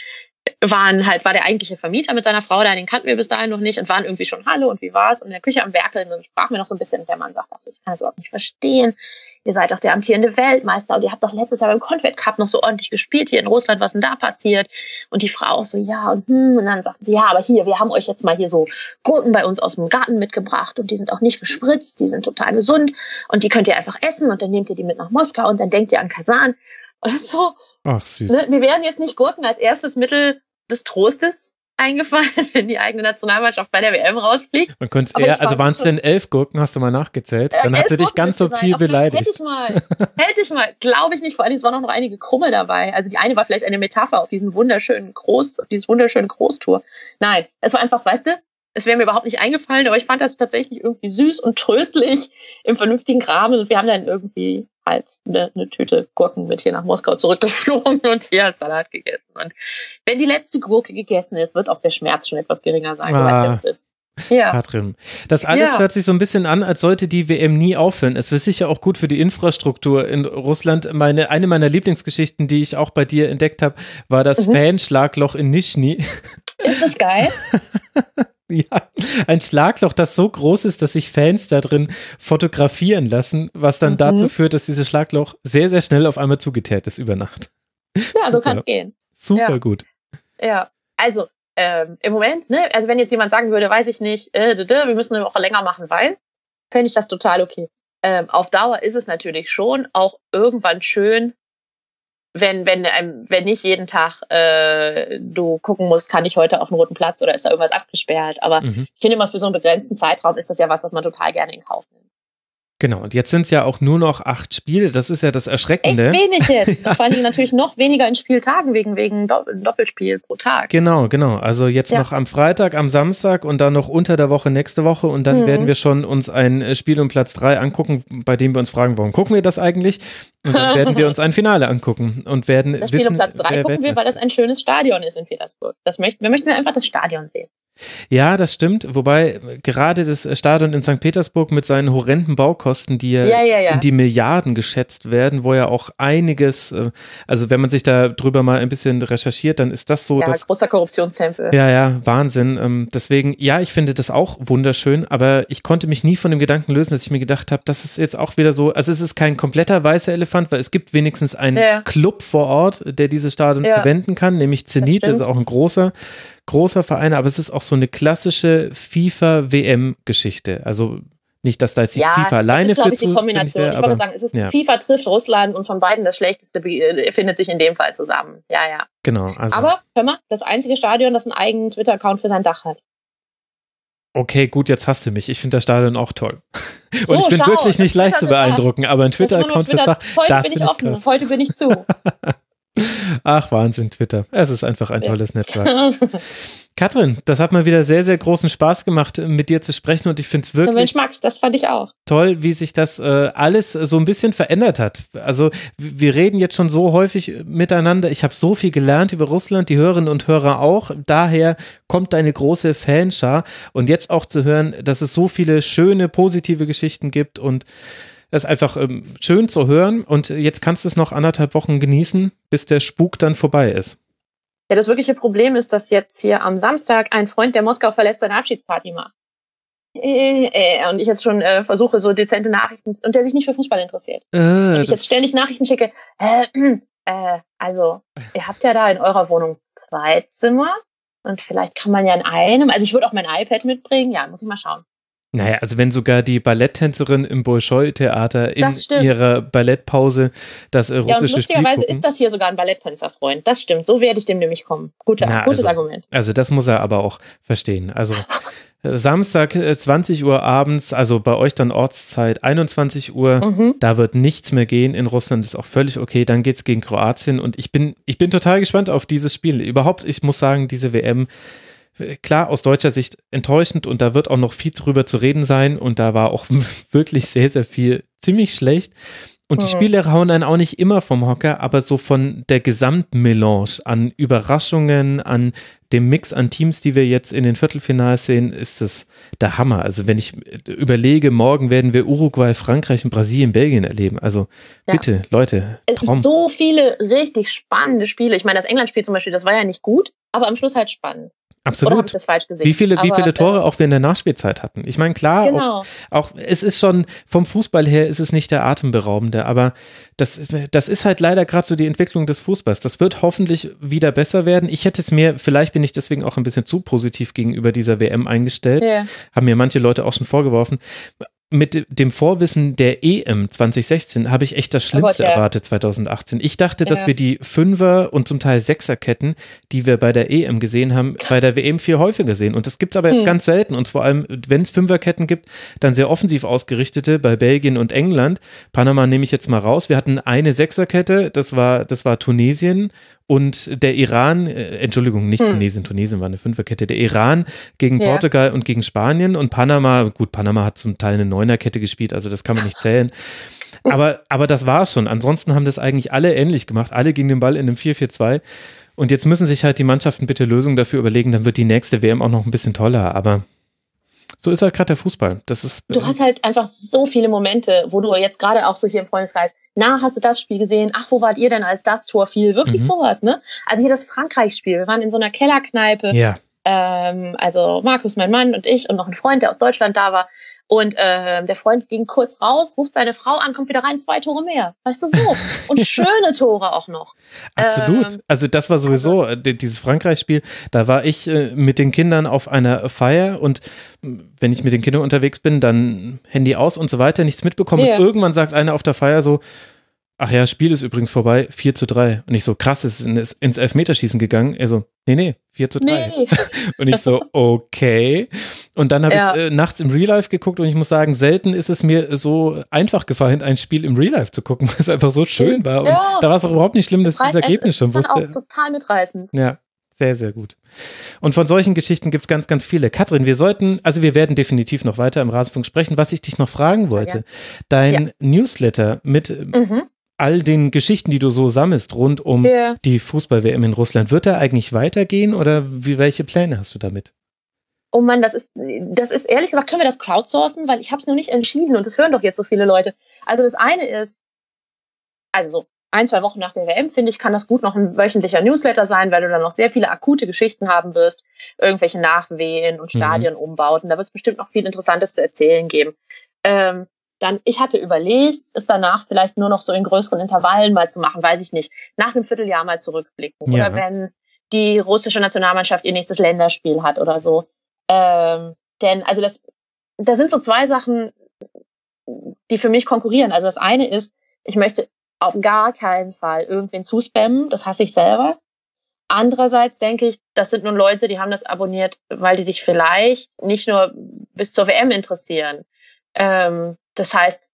waren halt, war der eigentliche Vermieter mit seiner Frau da, den kannten wir bis dahin noch nicht und waren irgendwie schon Hallo und wie war's? Und in der Küche am Werkeln und dann sprachen wir noch so ein bisschen und der Mann sagt, also ich kann das überhaupt nicht verstehen. Ihr seid doch der amtierende Weltmeister und ihr habt doch letztes Jahr beim Confed Cup noch so ordentlich gespielt hier in Russland, was denn da passiert? Und die Frau so, ja und hm, und dann sagt sie, ja, aber hier, wir haben euch jetzt mal hier so Gurken bei uns aus dem Garten mitgebracht und die sind auch nicht gespritzt, die sind total gesund und die könnt ihr einfach essen und dann nehmt ihr die mit nach Moskau und dann denkt ihr an Kasan so. Ach, süß. Ne, mir werden jetzt nicht Gurken als erstes Mittel des Trostes eingefallen, wenn die eigene Nationalmannschaft bei der WM rausfliegt. Man könnte es eher, also waren es denn elf Gurken, hast du mal nachgezählt? Dann äh, hat sie dich ganz subtil sein. beleidigt. Hätte ich mal, hätte ich mal, glaube ich nicht, vor allem es waren auch noch einige Krummel dabei. Also die eine war vielleicht eine Metapher auf diesen wunderschönen Groß, auf dieses wunderschöne Großtour. Nein, es war einfach, weißt du, es wäre mir überhaupt nicht eingefallen, aber ich fand das tatsächlich irgendwie süß und tröstlich im vernünftigen Rahmen und wir haben dann irgendwie halt eine, eine Tüte Gurken mit hier nach Moskau zurückgeflogen und hier Salat gegessen. Und wenn die letzte Gurke gegessen ist, wird auch der Schmerz schon etwas geringer sein. Ah. Ja. Katrin. Das alles ja. hört sich so ein bisschen an, als sollte die WM nie aufhören. Es wäre sicher auch gut für die Infrastruktur in Russland. Meine, eine meiner Lieblingsgeschichten, die ich auch bei dir entdeckt habe, war das mhm. Fanschlagloch in Nischni. Ist das geil? Ja, ein Schlagloch, das so groß ist, dass sich Fans da drin fotografieren lassen, was dann mhm. dazu führt, dass dieses Schlagloch sehr, sehr schnell auf einmal zugeteert ist über Nacht. Ja, so kann es gehen. Super ja. gut. Ja, also ähm, im Moment, ne, also wenn jetzt jemand sagen würde, weiß ich nicht, äh, wir müssen eine Woche länger machen, weil, fände ich das total okay. Ähm, auf Dauer ist es natürlich schon auch irgendwann schön, wenn, wenn, ähm, wenn nicht jeden Tag äh, du gucken musst, kann ich heute auf den roten Platz oder ist da irgendwas abgesperrt. Aber mhm. ich finde immer, für so einen begrenzten Zeitraum ist das ja was, was man total gerne in Kauf nimmt. Genau, und jetzt sind es ja auch nur noch acht Spiele, das ist ja das Erschreckende. Echt wenig jetzt. ja. Vor allen Dingen natürlich noch weniger in Spieltagen wegen, wegen Doppelspiel pro Tag. Genau, genau. Also jetzt ja. noch am Freitag, am Samstag und dann noch unter der Woche nächste Woche und dann mhm. werden wir schon uns ein äh, Spiel um Platz drei angucken, bei dem wir uns fragen, warum gucken wir das eigentlich? Und dann werden wir uns ein Finale angucken und werden Das Spiel wissen, um Platz drei gucken wir, weil das ein schönes Stadion ist in Petersburg. Das möchten, wir möchten einfach das Stadion sehen. Ja, das stimmt. Wobei gerade das Stadion in St. Petersburg mit seinen horrenden Baukosten, die ja, ja, ja, ja, in die Milliarden geschätzt werden, wo ja auch einiges, äh, also wenn man sich da drüber mal ein bisschen recherchiert, dann ist das so. Ja, dass, großer Korruptionstempel. Ja, ja, Wahnsinn. Ähm, deswegen, ja, ich finde das auch wunderschön, aber ich konnte mich nie von dem Gedanken lösen, dass ich mir gedacht habe, das ist jetzt auch wieder so, also es ist kein kompletter weißer Elefant, weil es gibt wenigstens einen Club vor Ort, der dieses Stadion verwenden kann, nämlich Zenit, das, das ist auch ein großer großer Verein, aber es ist auch so eine klassische FIFA-WM-Geschichte. Also nicht, dass da jetzt die ja, FIFA alleine das ist, für ich, die Kombination. Wäre, ich wollte sagen, es ist ja. FIFA trifft Russland und von beiden das Schlechteste äh, findet sich in dem Fall zusammen. Ja, ja. Genau. Also. Aber, hör mal, das einzige Stadion, das einen eigenen Twitter-Account für sein Dach hat. Okay, gut, jetzt hast du mich. Ich finde das Stadion auch toll. So, und ich bin schau, wirklich nicht leicht zu beeindrucken, aber ein Twitter-Account Twitter, Dach, Heute bin ich offen, krass. heute bin ich zu. Ach, Wahnsinn, Twitter. Es ist einfach ein tolles Netzwerk. Katrin, das hat mal wieder sehr, sehr großen Spaß gemacht, mit dir zu sprechen und ich finde es wirklich. Ja, Mensch, Max, das fand ich auch. Toll, wie sich das äh, alles so ein bisschen verändert hat. Also, wir reden jetzt schon so häufig miteinander. Ich habe so viel gelernt über Russland, die Hörerinnen und Hörer auch. Daher kommt deine große Fanschar und jetzt auch zu hören, dass es so viele schöne, positive Geschichten gibt und es ist einfach ähm, schön zu hören und jetzt kannst du es noch anderthalb Wochen genießen, bis der Spuk dann vorbei ist. Ja, das wirkliche Problem ist, dass jetzt hier am Samstag ein Freund, der Moskau verlässt, seine Abschiedsparty macht. Äh, äh, und ich jetzt schon äh, versuche, so dezente Nachrichten, und der sich nicht für Fußball interessiert. Äh, und ich jetzt ständig Nachrichten schicke, äh, äh, also, ihr habt ja da in eurer Wohnung zwei Zimmer und vielleicht kann man ja in einem, also ich würde auch mein iPad mitbringen, ja, muss ich mal schauen. Naja, also wenn sogar die Balletttänzerin im Bolschoi-Theater in ihrer Ballettpause das russische ja, und lustigerweise ist das hier sogar ein Balletttänzerfreund. Das stimmt, so werde ich dem nämlich kommen. Guter, Na, gutes also, Argument. Also das muss er aber auch verstehen. Also Samstag 20 äh, Uhr abends, also bei euch dann Ortszeit 21 Uhr, mhm. da wird nichts mehr gehen. In Russland ist auch völlig okay. Dann geht es gegen Kroatien und ich bin, ich bin total gespannt auf dieses Spiel. Überhaupt, ich muss sagen, diese WM klar aus deutscher Sicht enttäuschend und da wird auch noch viel drüber zu reden sein und da war auch wirklich sehr, sehr viel ziemlich schlecht. Und die mhm. Spiele hauen einen auch nicht immer vom Hocker, aber so von der Gesamtmelange an Überraschungen, an dem Mix an Teams, die wir jetzt in den Viertelfinals sehen, ist das der Hammer. Also wenn ich überlege, morgen werden wir Uruguay, Frankreich und Brasilien, Belgien erleben. Also ja. bitte, Leute. Es gibt so viele richtig spannende Spiele. Ich meine, das England-Spiel zum Beispiel, das war ja nicht gut, aber am Schluss halt spannend. Absolut. Oder habe ich das falsch gesehen? Wie viele, Aber, wie viele Tore äh, auch wir in der Nachspielzeit hatten. Ich meine, klar, genau. auch, auch, es ist schon, vom Fußball her ist es nicht der atemberaubende, aber das, das ist halt leider gerade so die Entwicklung des Fußballs. Das wird hoffentlich wieder besser werden. Ich hätte es mir, vielleicht bin ich deswegen auch ein bisschen zu positiv gegenüber dieser WM eingestellt. Yeah. Haben mir manche Leute auch schon vorgeworfen mit dem Vorwissen der EM 2016 habe ich echt das Schlimmste oh Gott, ja. erwartet 2018. Ich dachte, ja. dass wir die Fünfer- und zum Teil Sechserketten, die wir bei der EM gesehen haben, bei der WM viel häufiger sehen. Und das gibt es aber jetzt hm. ganz selten. Und vor allem, wenn es Fünferketten gibt, dann sehr offensiv ausgerichtete bei Belgien und England. Panama nehme ich jetzt mal raus. Wir hatten eine Sechserkette, das war, das war Tunesien und der Iran, äh, Entschuldigung, nicht hm. Tunesien, Tunesien war eine Fünferkette, der Iran gegen ja. Portugal und gegen Spanien und Panama, gut, Panama hat zum Teil eine Neunerkette gespielt, also das kann man nicht zählen. Aber, aber das war schon. Ansonsten haben das eigentlich alle ähnlich gemacht. Alle gegen den Ball in einem 4-4-2. Und jetzt müssen sich halt die Mannschaften bitte Lösungen dafür überlegen, dann wird die nächste WM auch noch ein bisschen toller. Aber so ist halt gerade der Fußball. Das ist, du hast halt einfach so viele Momente, wo du jetzt gerade auch so hier im Freundeskreis, na, hast du das Spiel gesehen? Ach, wo wart ihr denn, als das Tor fiel? Wirklich mhm. sowas, ne? Also hier das Frankreich-Spiel. Wir waren in so einer Kellerkneipe. Ja. Ähm, also Markus, mein Mann und ich und noch ein Freund, der aus Deutschland da war. Und äh, der Freund ging kurz raus, ruft seine Frau an, kommt wieder rein, zwei Tore mehr. Weißt du so? Und schöne Tore auch noch. Absolut. Ähm, also das war sowieso also, dieses Frankreich-Spiel. Da war ich äh, mit den Kindern auf einer Feier und wenn ich mit den Kindern unterwegs bin, dann Handy aus und so weiter, nichts mitbekommen. Yeah. Und irgendwann sagt einer auf der Feier so, ach ja, Spiel ist übrigens vorbei, 4 zu 3. Und ich so, krass, ist ins, Elfmeterschießen gegangen. Er so, nee, nee, 4 zu 3. Nee. und ich so, okay. Und dann habe ja. ich äh, nachts im Real Life geguckt und ich muss sagen, selten ist es mir so einfach gefallen, ein Spiel im Real Life zu gucken, weil es einfach so schön war. Und ja. da war es auch überhaupt nicht schlimm, dass dieses Ergebnis schon wusste. auch total mitreißend. Ja. Sehr, sehr gut. Und von solchen Geschichten gibt es ganz, ganz viele. Katrin, wir sollten, also wir werden definitiv noch weiter im Rasenfunk sprechen. Was ich dich noch fragen wollte, ja. dein Newsletter mit mhm all den Geschichten, die du so sammelst rund um yeah. die Fußball-WM in Russland, wird er eigentlich weitergehen oder wie, welche Pläne hast du damit? Oh Mann, das ist, das ist ehrlich gesagt, können wir das crowdsourcen, weil ich habe es noch nicht entschieden und das hören doch jetzt so viele Leute. Also das eine ist, also so ein, zwei Wochen nach der WM, finde ich, kann das gut noch ein wöchentlicher Newsletter sein, weil du dann noch sehr viele akute Geschichten haben wirst, irgendwelche Nachwehen und mhm. Stadionumbauten. Da wird es bestimmt noch viel Interessantes zu erzählen geben. Ähm, dann, ich hatte überlegt, es danach vielleicht nur noch so in größeren Intervallen mal zu machen, weiß ich nicht, nach einem Vierteljahr mal zurückblicken. Ja. Oder wenn die russische Nationalmannschaft ihr nächstes Länderspiel hat oder so. Ähm, denn, also das, da sind so zwei Sachen, die für mich konkurrieren. Also das eine ist, ich möchte auf gar keinen Fall irgendwen zuspammen, das hasse ich selber. Andererseits denke ich, das sind nun Leute, die haben das abonniert, weil die sich vielleicht nicht nur bis zur WM interessieren, ähm, das heißt,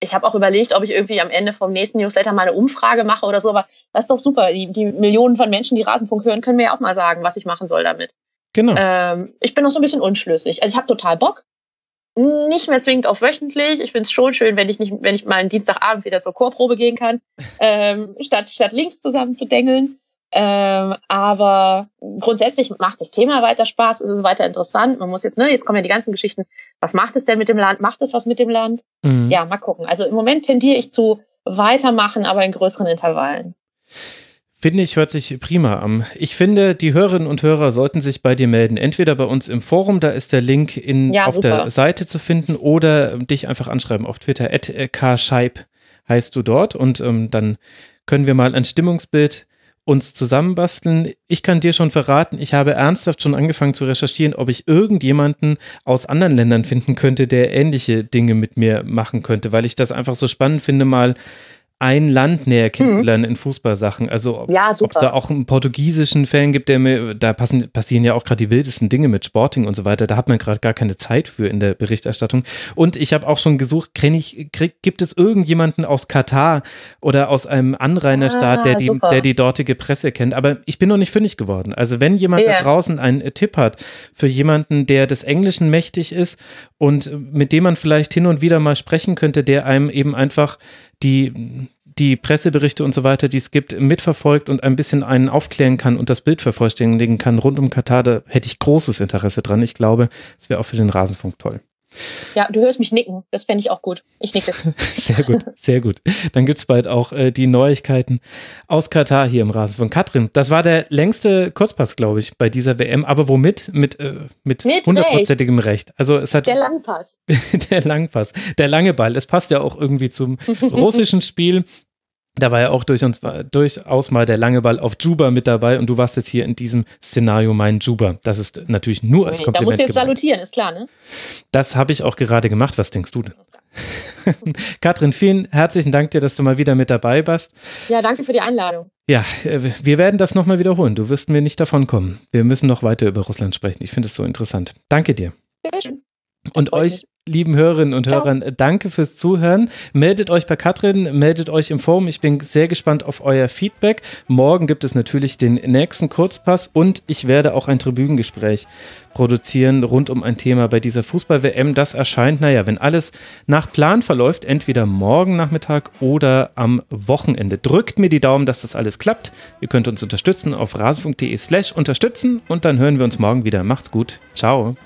ich habe auch überlegt, ob ich irgendwie am Ende vom nächsten Newsletter mal eine Umfrage mache oder so, aber das ist doch super. Die, die Millionen von Menschen, die Rasenfunk hören, können mir ja auch mal sagen, was ich machen soll damit. Genau. Ähm, ich bin noch so ein bisschen unschlüssig. Also ich habe total Bock. Nicht mehr zwingend auf wöchentlich. Ich finde es schon schön, wenn ich nicht, wenn ich mal einen Dienstagabend wieder zur Chorprobe gehen kann, ähm, statt, statt links zusammen zu dengeln. Ähm, aber grundsätzlich macht das Thema weiter Spaß, es ist weiter interessant. Man muss jetzt, ne, jetzt kommen ja die ganzen Geschichten. Was macht es denn mit dem Land? Macht es was mit dem Land? Mhm. Ja, mal gucken. Also im Moment tendiere ich zu weitermachen, aber in größeren Intervallen. Finde ich, hört sich prima an. Ich finde, die Hörerinnen und Hörer sollten sich bei dir melden. Entweder bei uns im Forum, da ist der Link in, ja, auf super. der Seite zu finden, oder dich einfach anschreiben auf Twitter. At kscheib heißt du dort und ähm, dann können wir mal ein Stimmungsbild uns zusammenbasteln. Ich kann dir schon verraten, ich habe ernsthaft schon angefangen zu recherchieren, ob ich irgendjemanden aus anderen Ländern finden könnte, der ähnliche Dinge mit mir machen könnte, weil ich das einfach so spannend finde, mal ein Land näher kennenzulernen mhm. in Fußballsachen. Also ob ja, es da auch einen portugiesischen Fan gibt, der mir, da passen, passieren ja auch gerade die wildesten Dinge mit Sporting und so weiter. Da hat man gerade gar keine Zeit für in der Berichterstattung. Und ich habe auch schon gesucht, ich, krieg, gibt es irgendjemanden aus Katar oder aus einem Anrainerstaat, ah, der, die, der die dortige Presse kennt. Aber ich bin noch nicht fündig geworden. Also wenn jemand yeah. da draußen einen Tipp hat für jemanden, der des Englischen mächtig ist und mit dem man vielleicht hin und wieder mal sprechen könnte, der einem eben einfach die, die Presseberichte und so weiter, die es gibt, mitverfolgt und ein bisschen einen aufklären kann und das Bild vervollständigen kann rund um Katar, da hätte ich großes Interesse dran. Ich glaube, es wäre auch für den Rasenfunk toll. Ja, du hörst mich nicken. Das fände ich auch gut. Ich nicke. sehr gut, sehr gut. Dann gibt es bald auch äh, die Neuigkeiten aus Katar hier im Rasen von Katrin. Das war der längste Kurzpass, glaube ich, bei dieser WM. Aber womit? Mit, äh, mit, mit hundertprozentigem Recht. Recht. Also es hat der Langpass. der Langpass. Der lange Ball. Es passt ja auch irgendwie zum russischen Spiel. Da war ja auch durch uns, durchaus mal der lange Ball auf Juba mit dabei und du warst jetzt hier in diesem Szenario mein Juba. Das ist natürlich nur als Kompliment. Da musst du jetzt gemeint. salutieren, ist klar, ne? Das habe ich auch gerade gemacht. Was denkst du denn? Katrin, vielen herzlichen Dank dir, dass du mal wieder mit dabei warst. Ja, danke für die Einladung. Ja, äh, wir werden das nochmal wiederholen. Du wirst mir nicht davon kommen. Wir müssen noch weiter über Russland sprechen. Ich finde es so interessant. Danke dir. Sehr schön. Und euch lieben Hörerinnen und Ciao. Hörern, danke fürs Zuhören. Meldet euch bei Katrin, meldet euch im Forum. Ich bin sehr gespannt auf euer Feedback. Morgen gibt es natürlich den nächsten Kurzpass und ich werde auch ein Tribünengespräch produzieren rund um ein Thema bei dieser Fußball-WM. Das erscheint, naja, wenn alles nach Plan verläuft, entweder morgen Nachmittag oder am Wochenende. Drückt mir die Daumen, dass das alles klappt. Ihr könnt uns unterstützen auf rasen.de slash unterstützen und dann hören wir uns morgen wieder. Macht's gut. Ciao.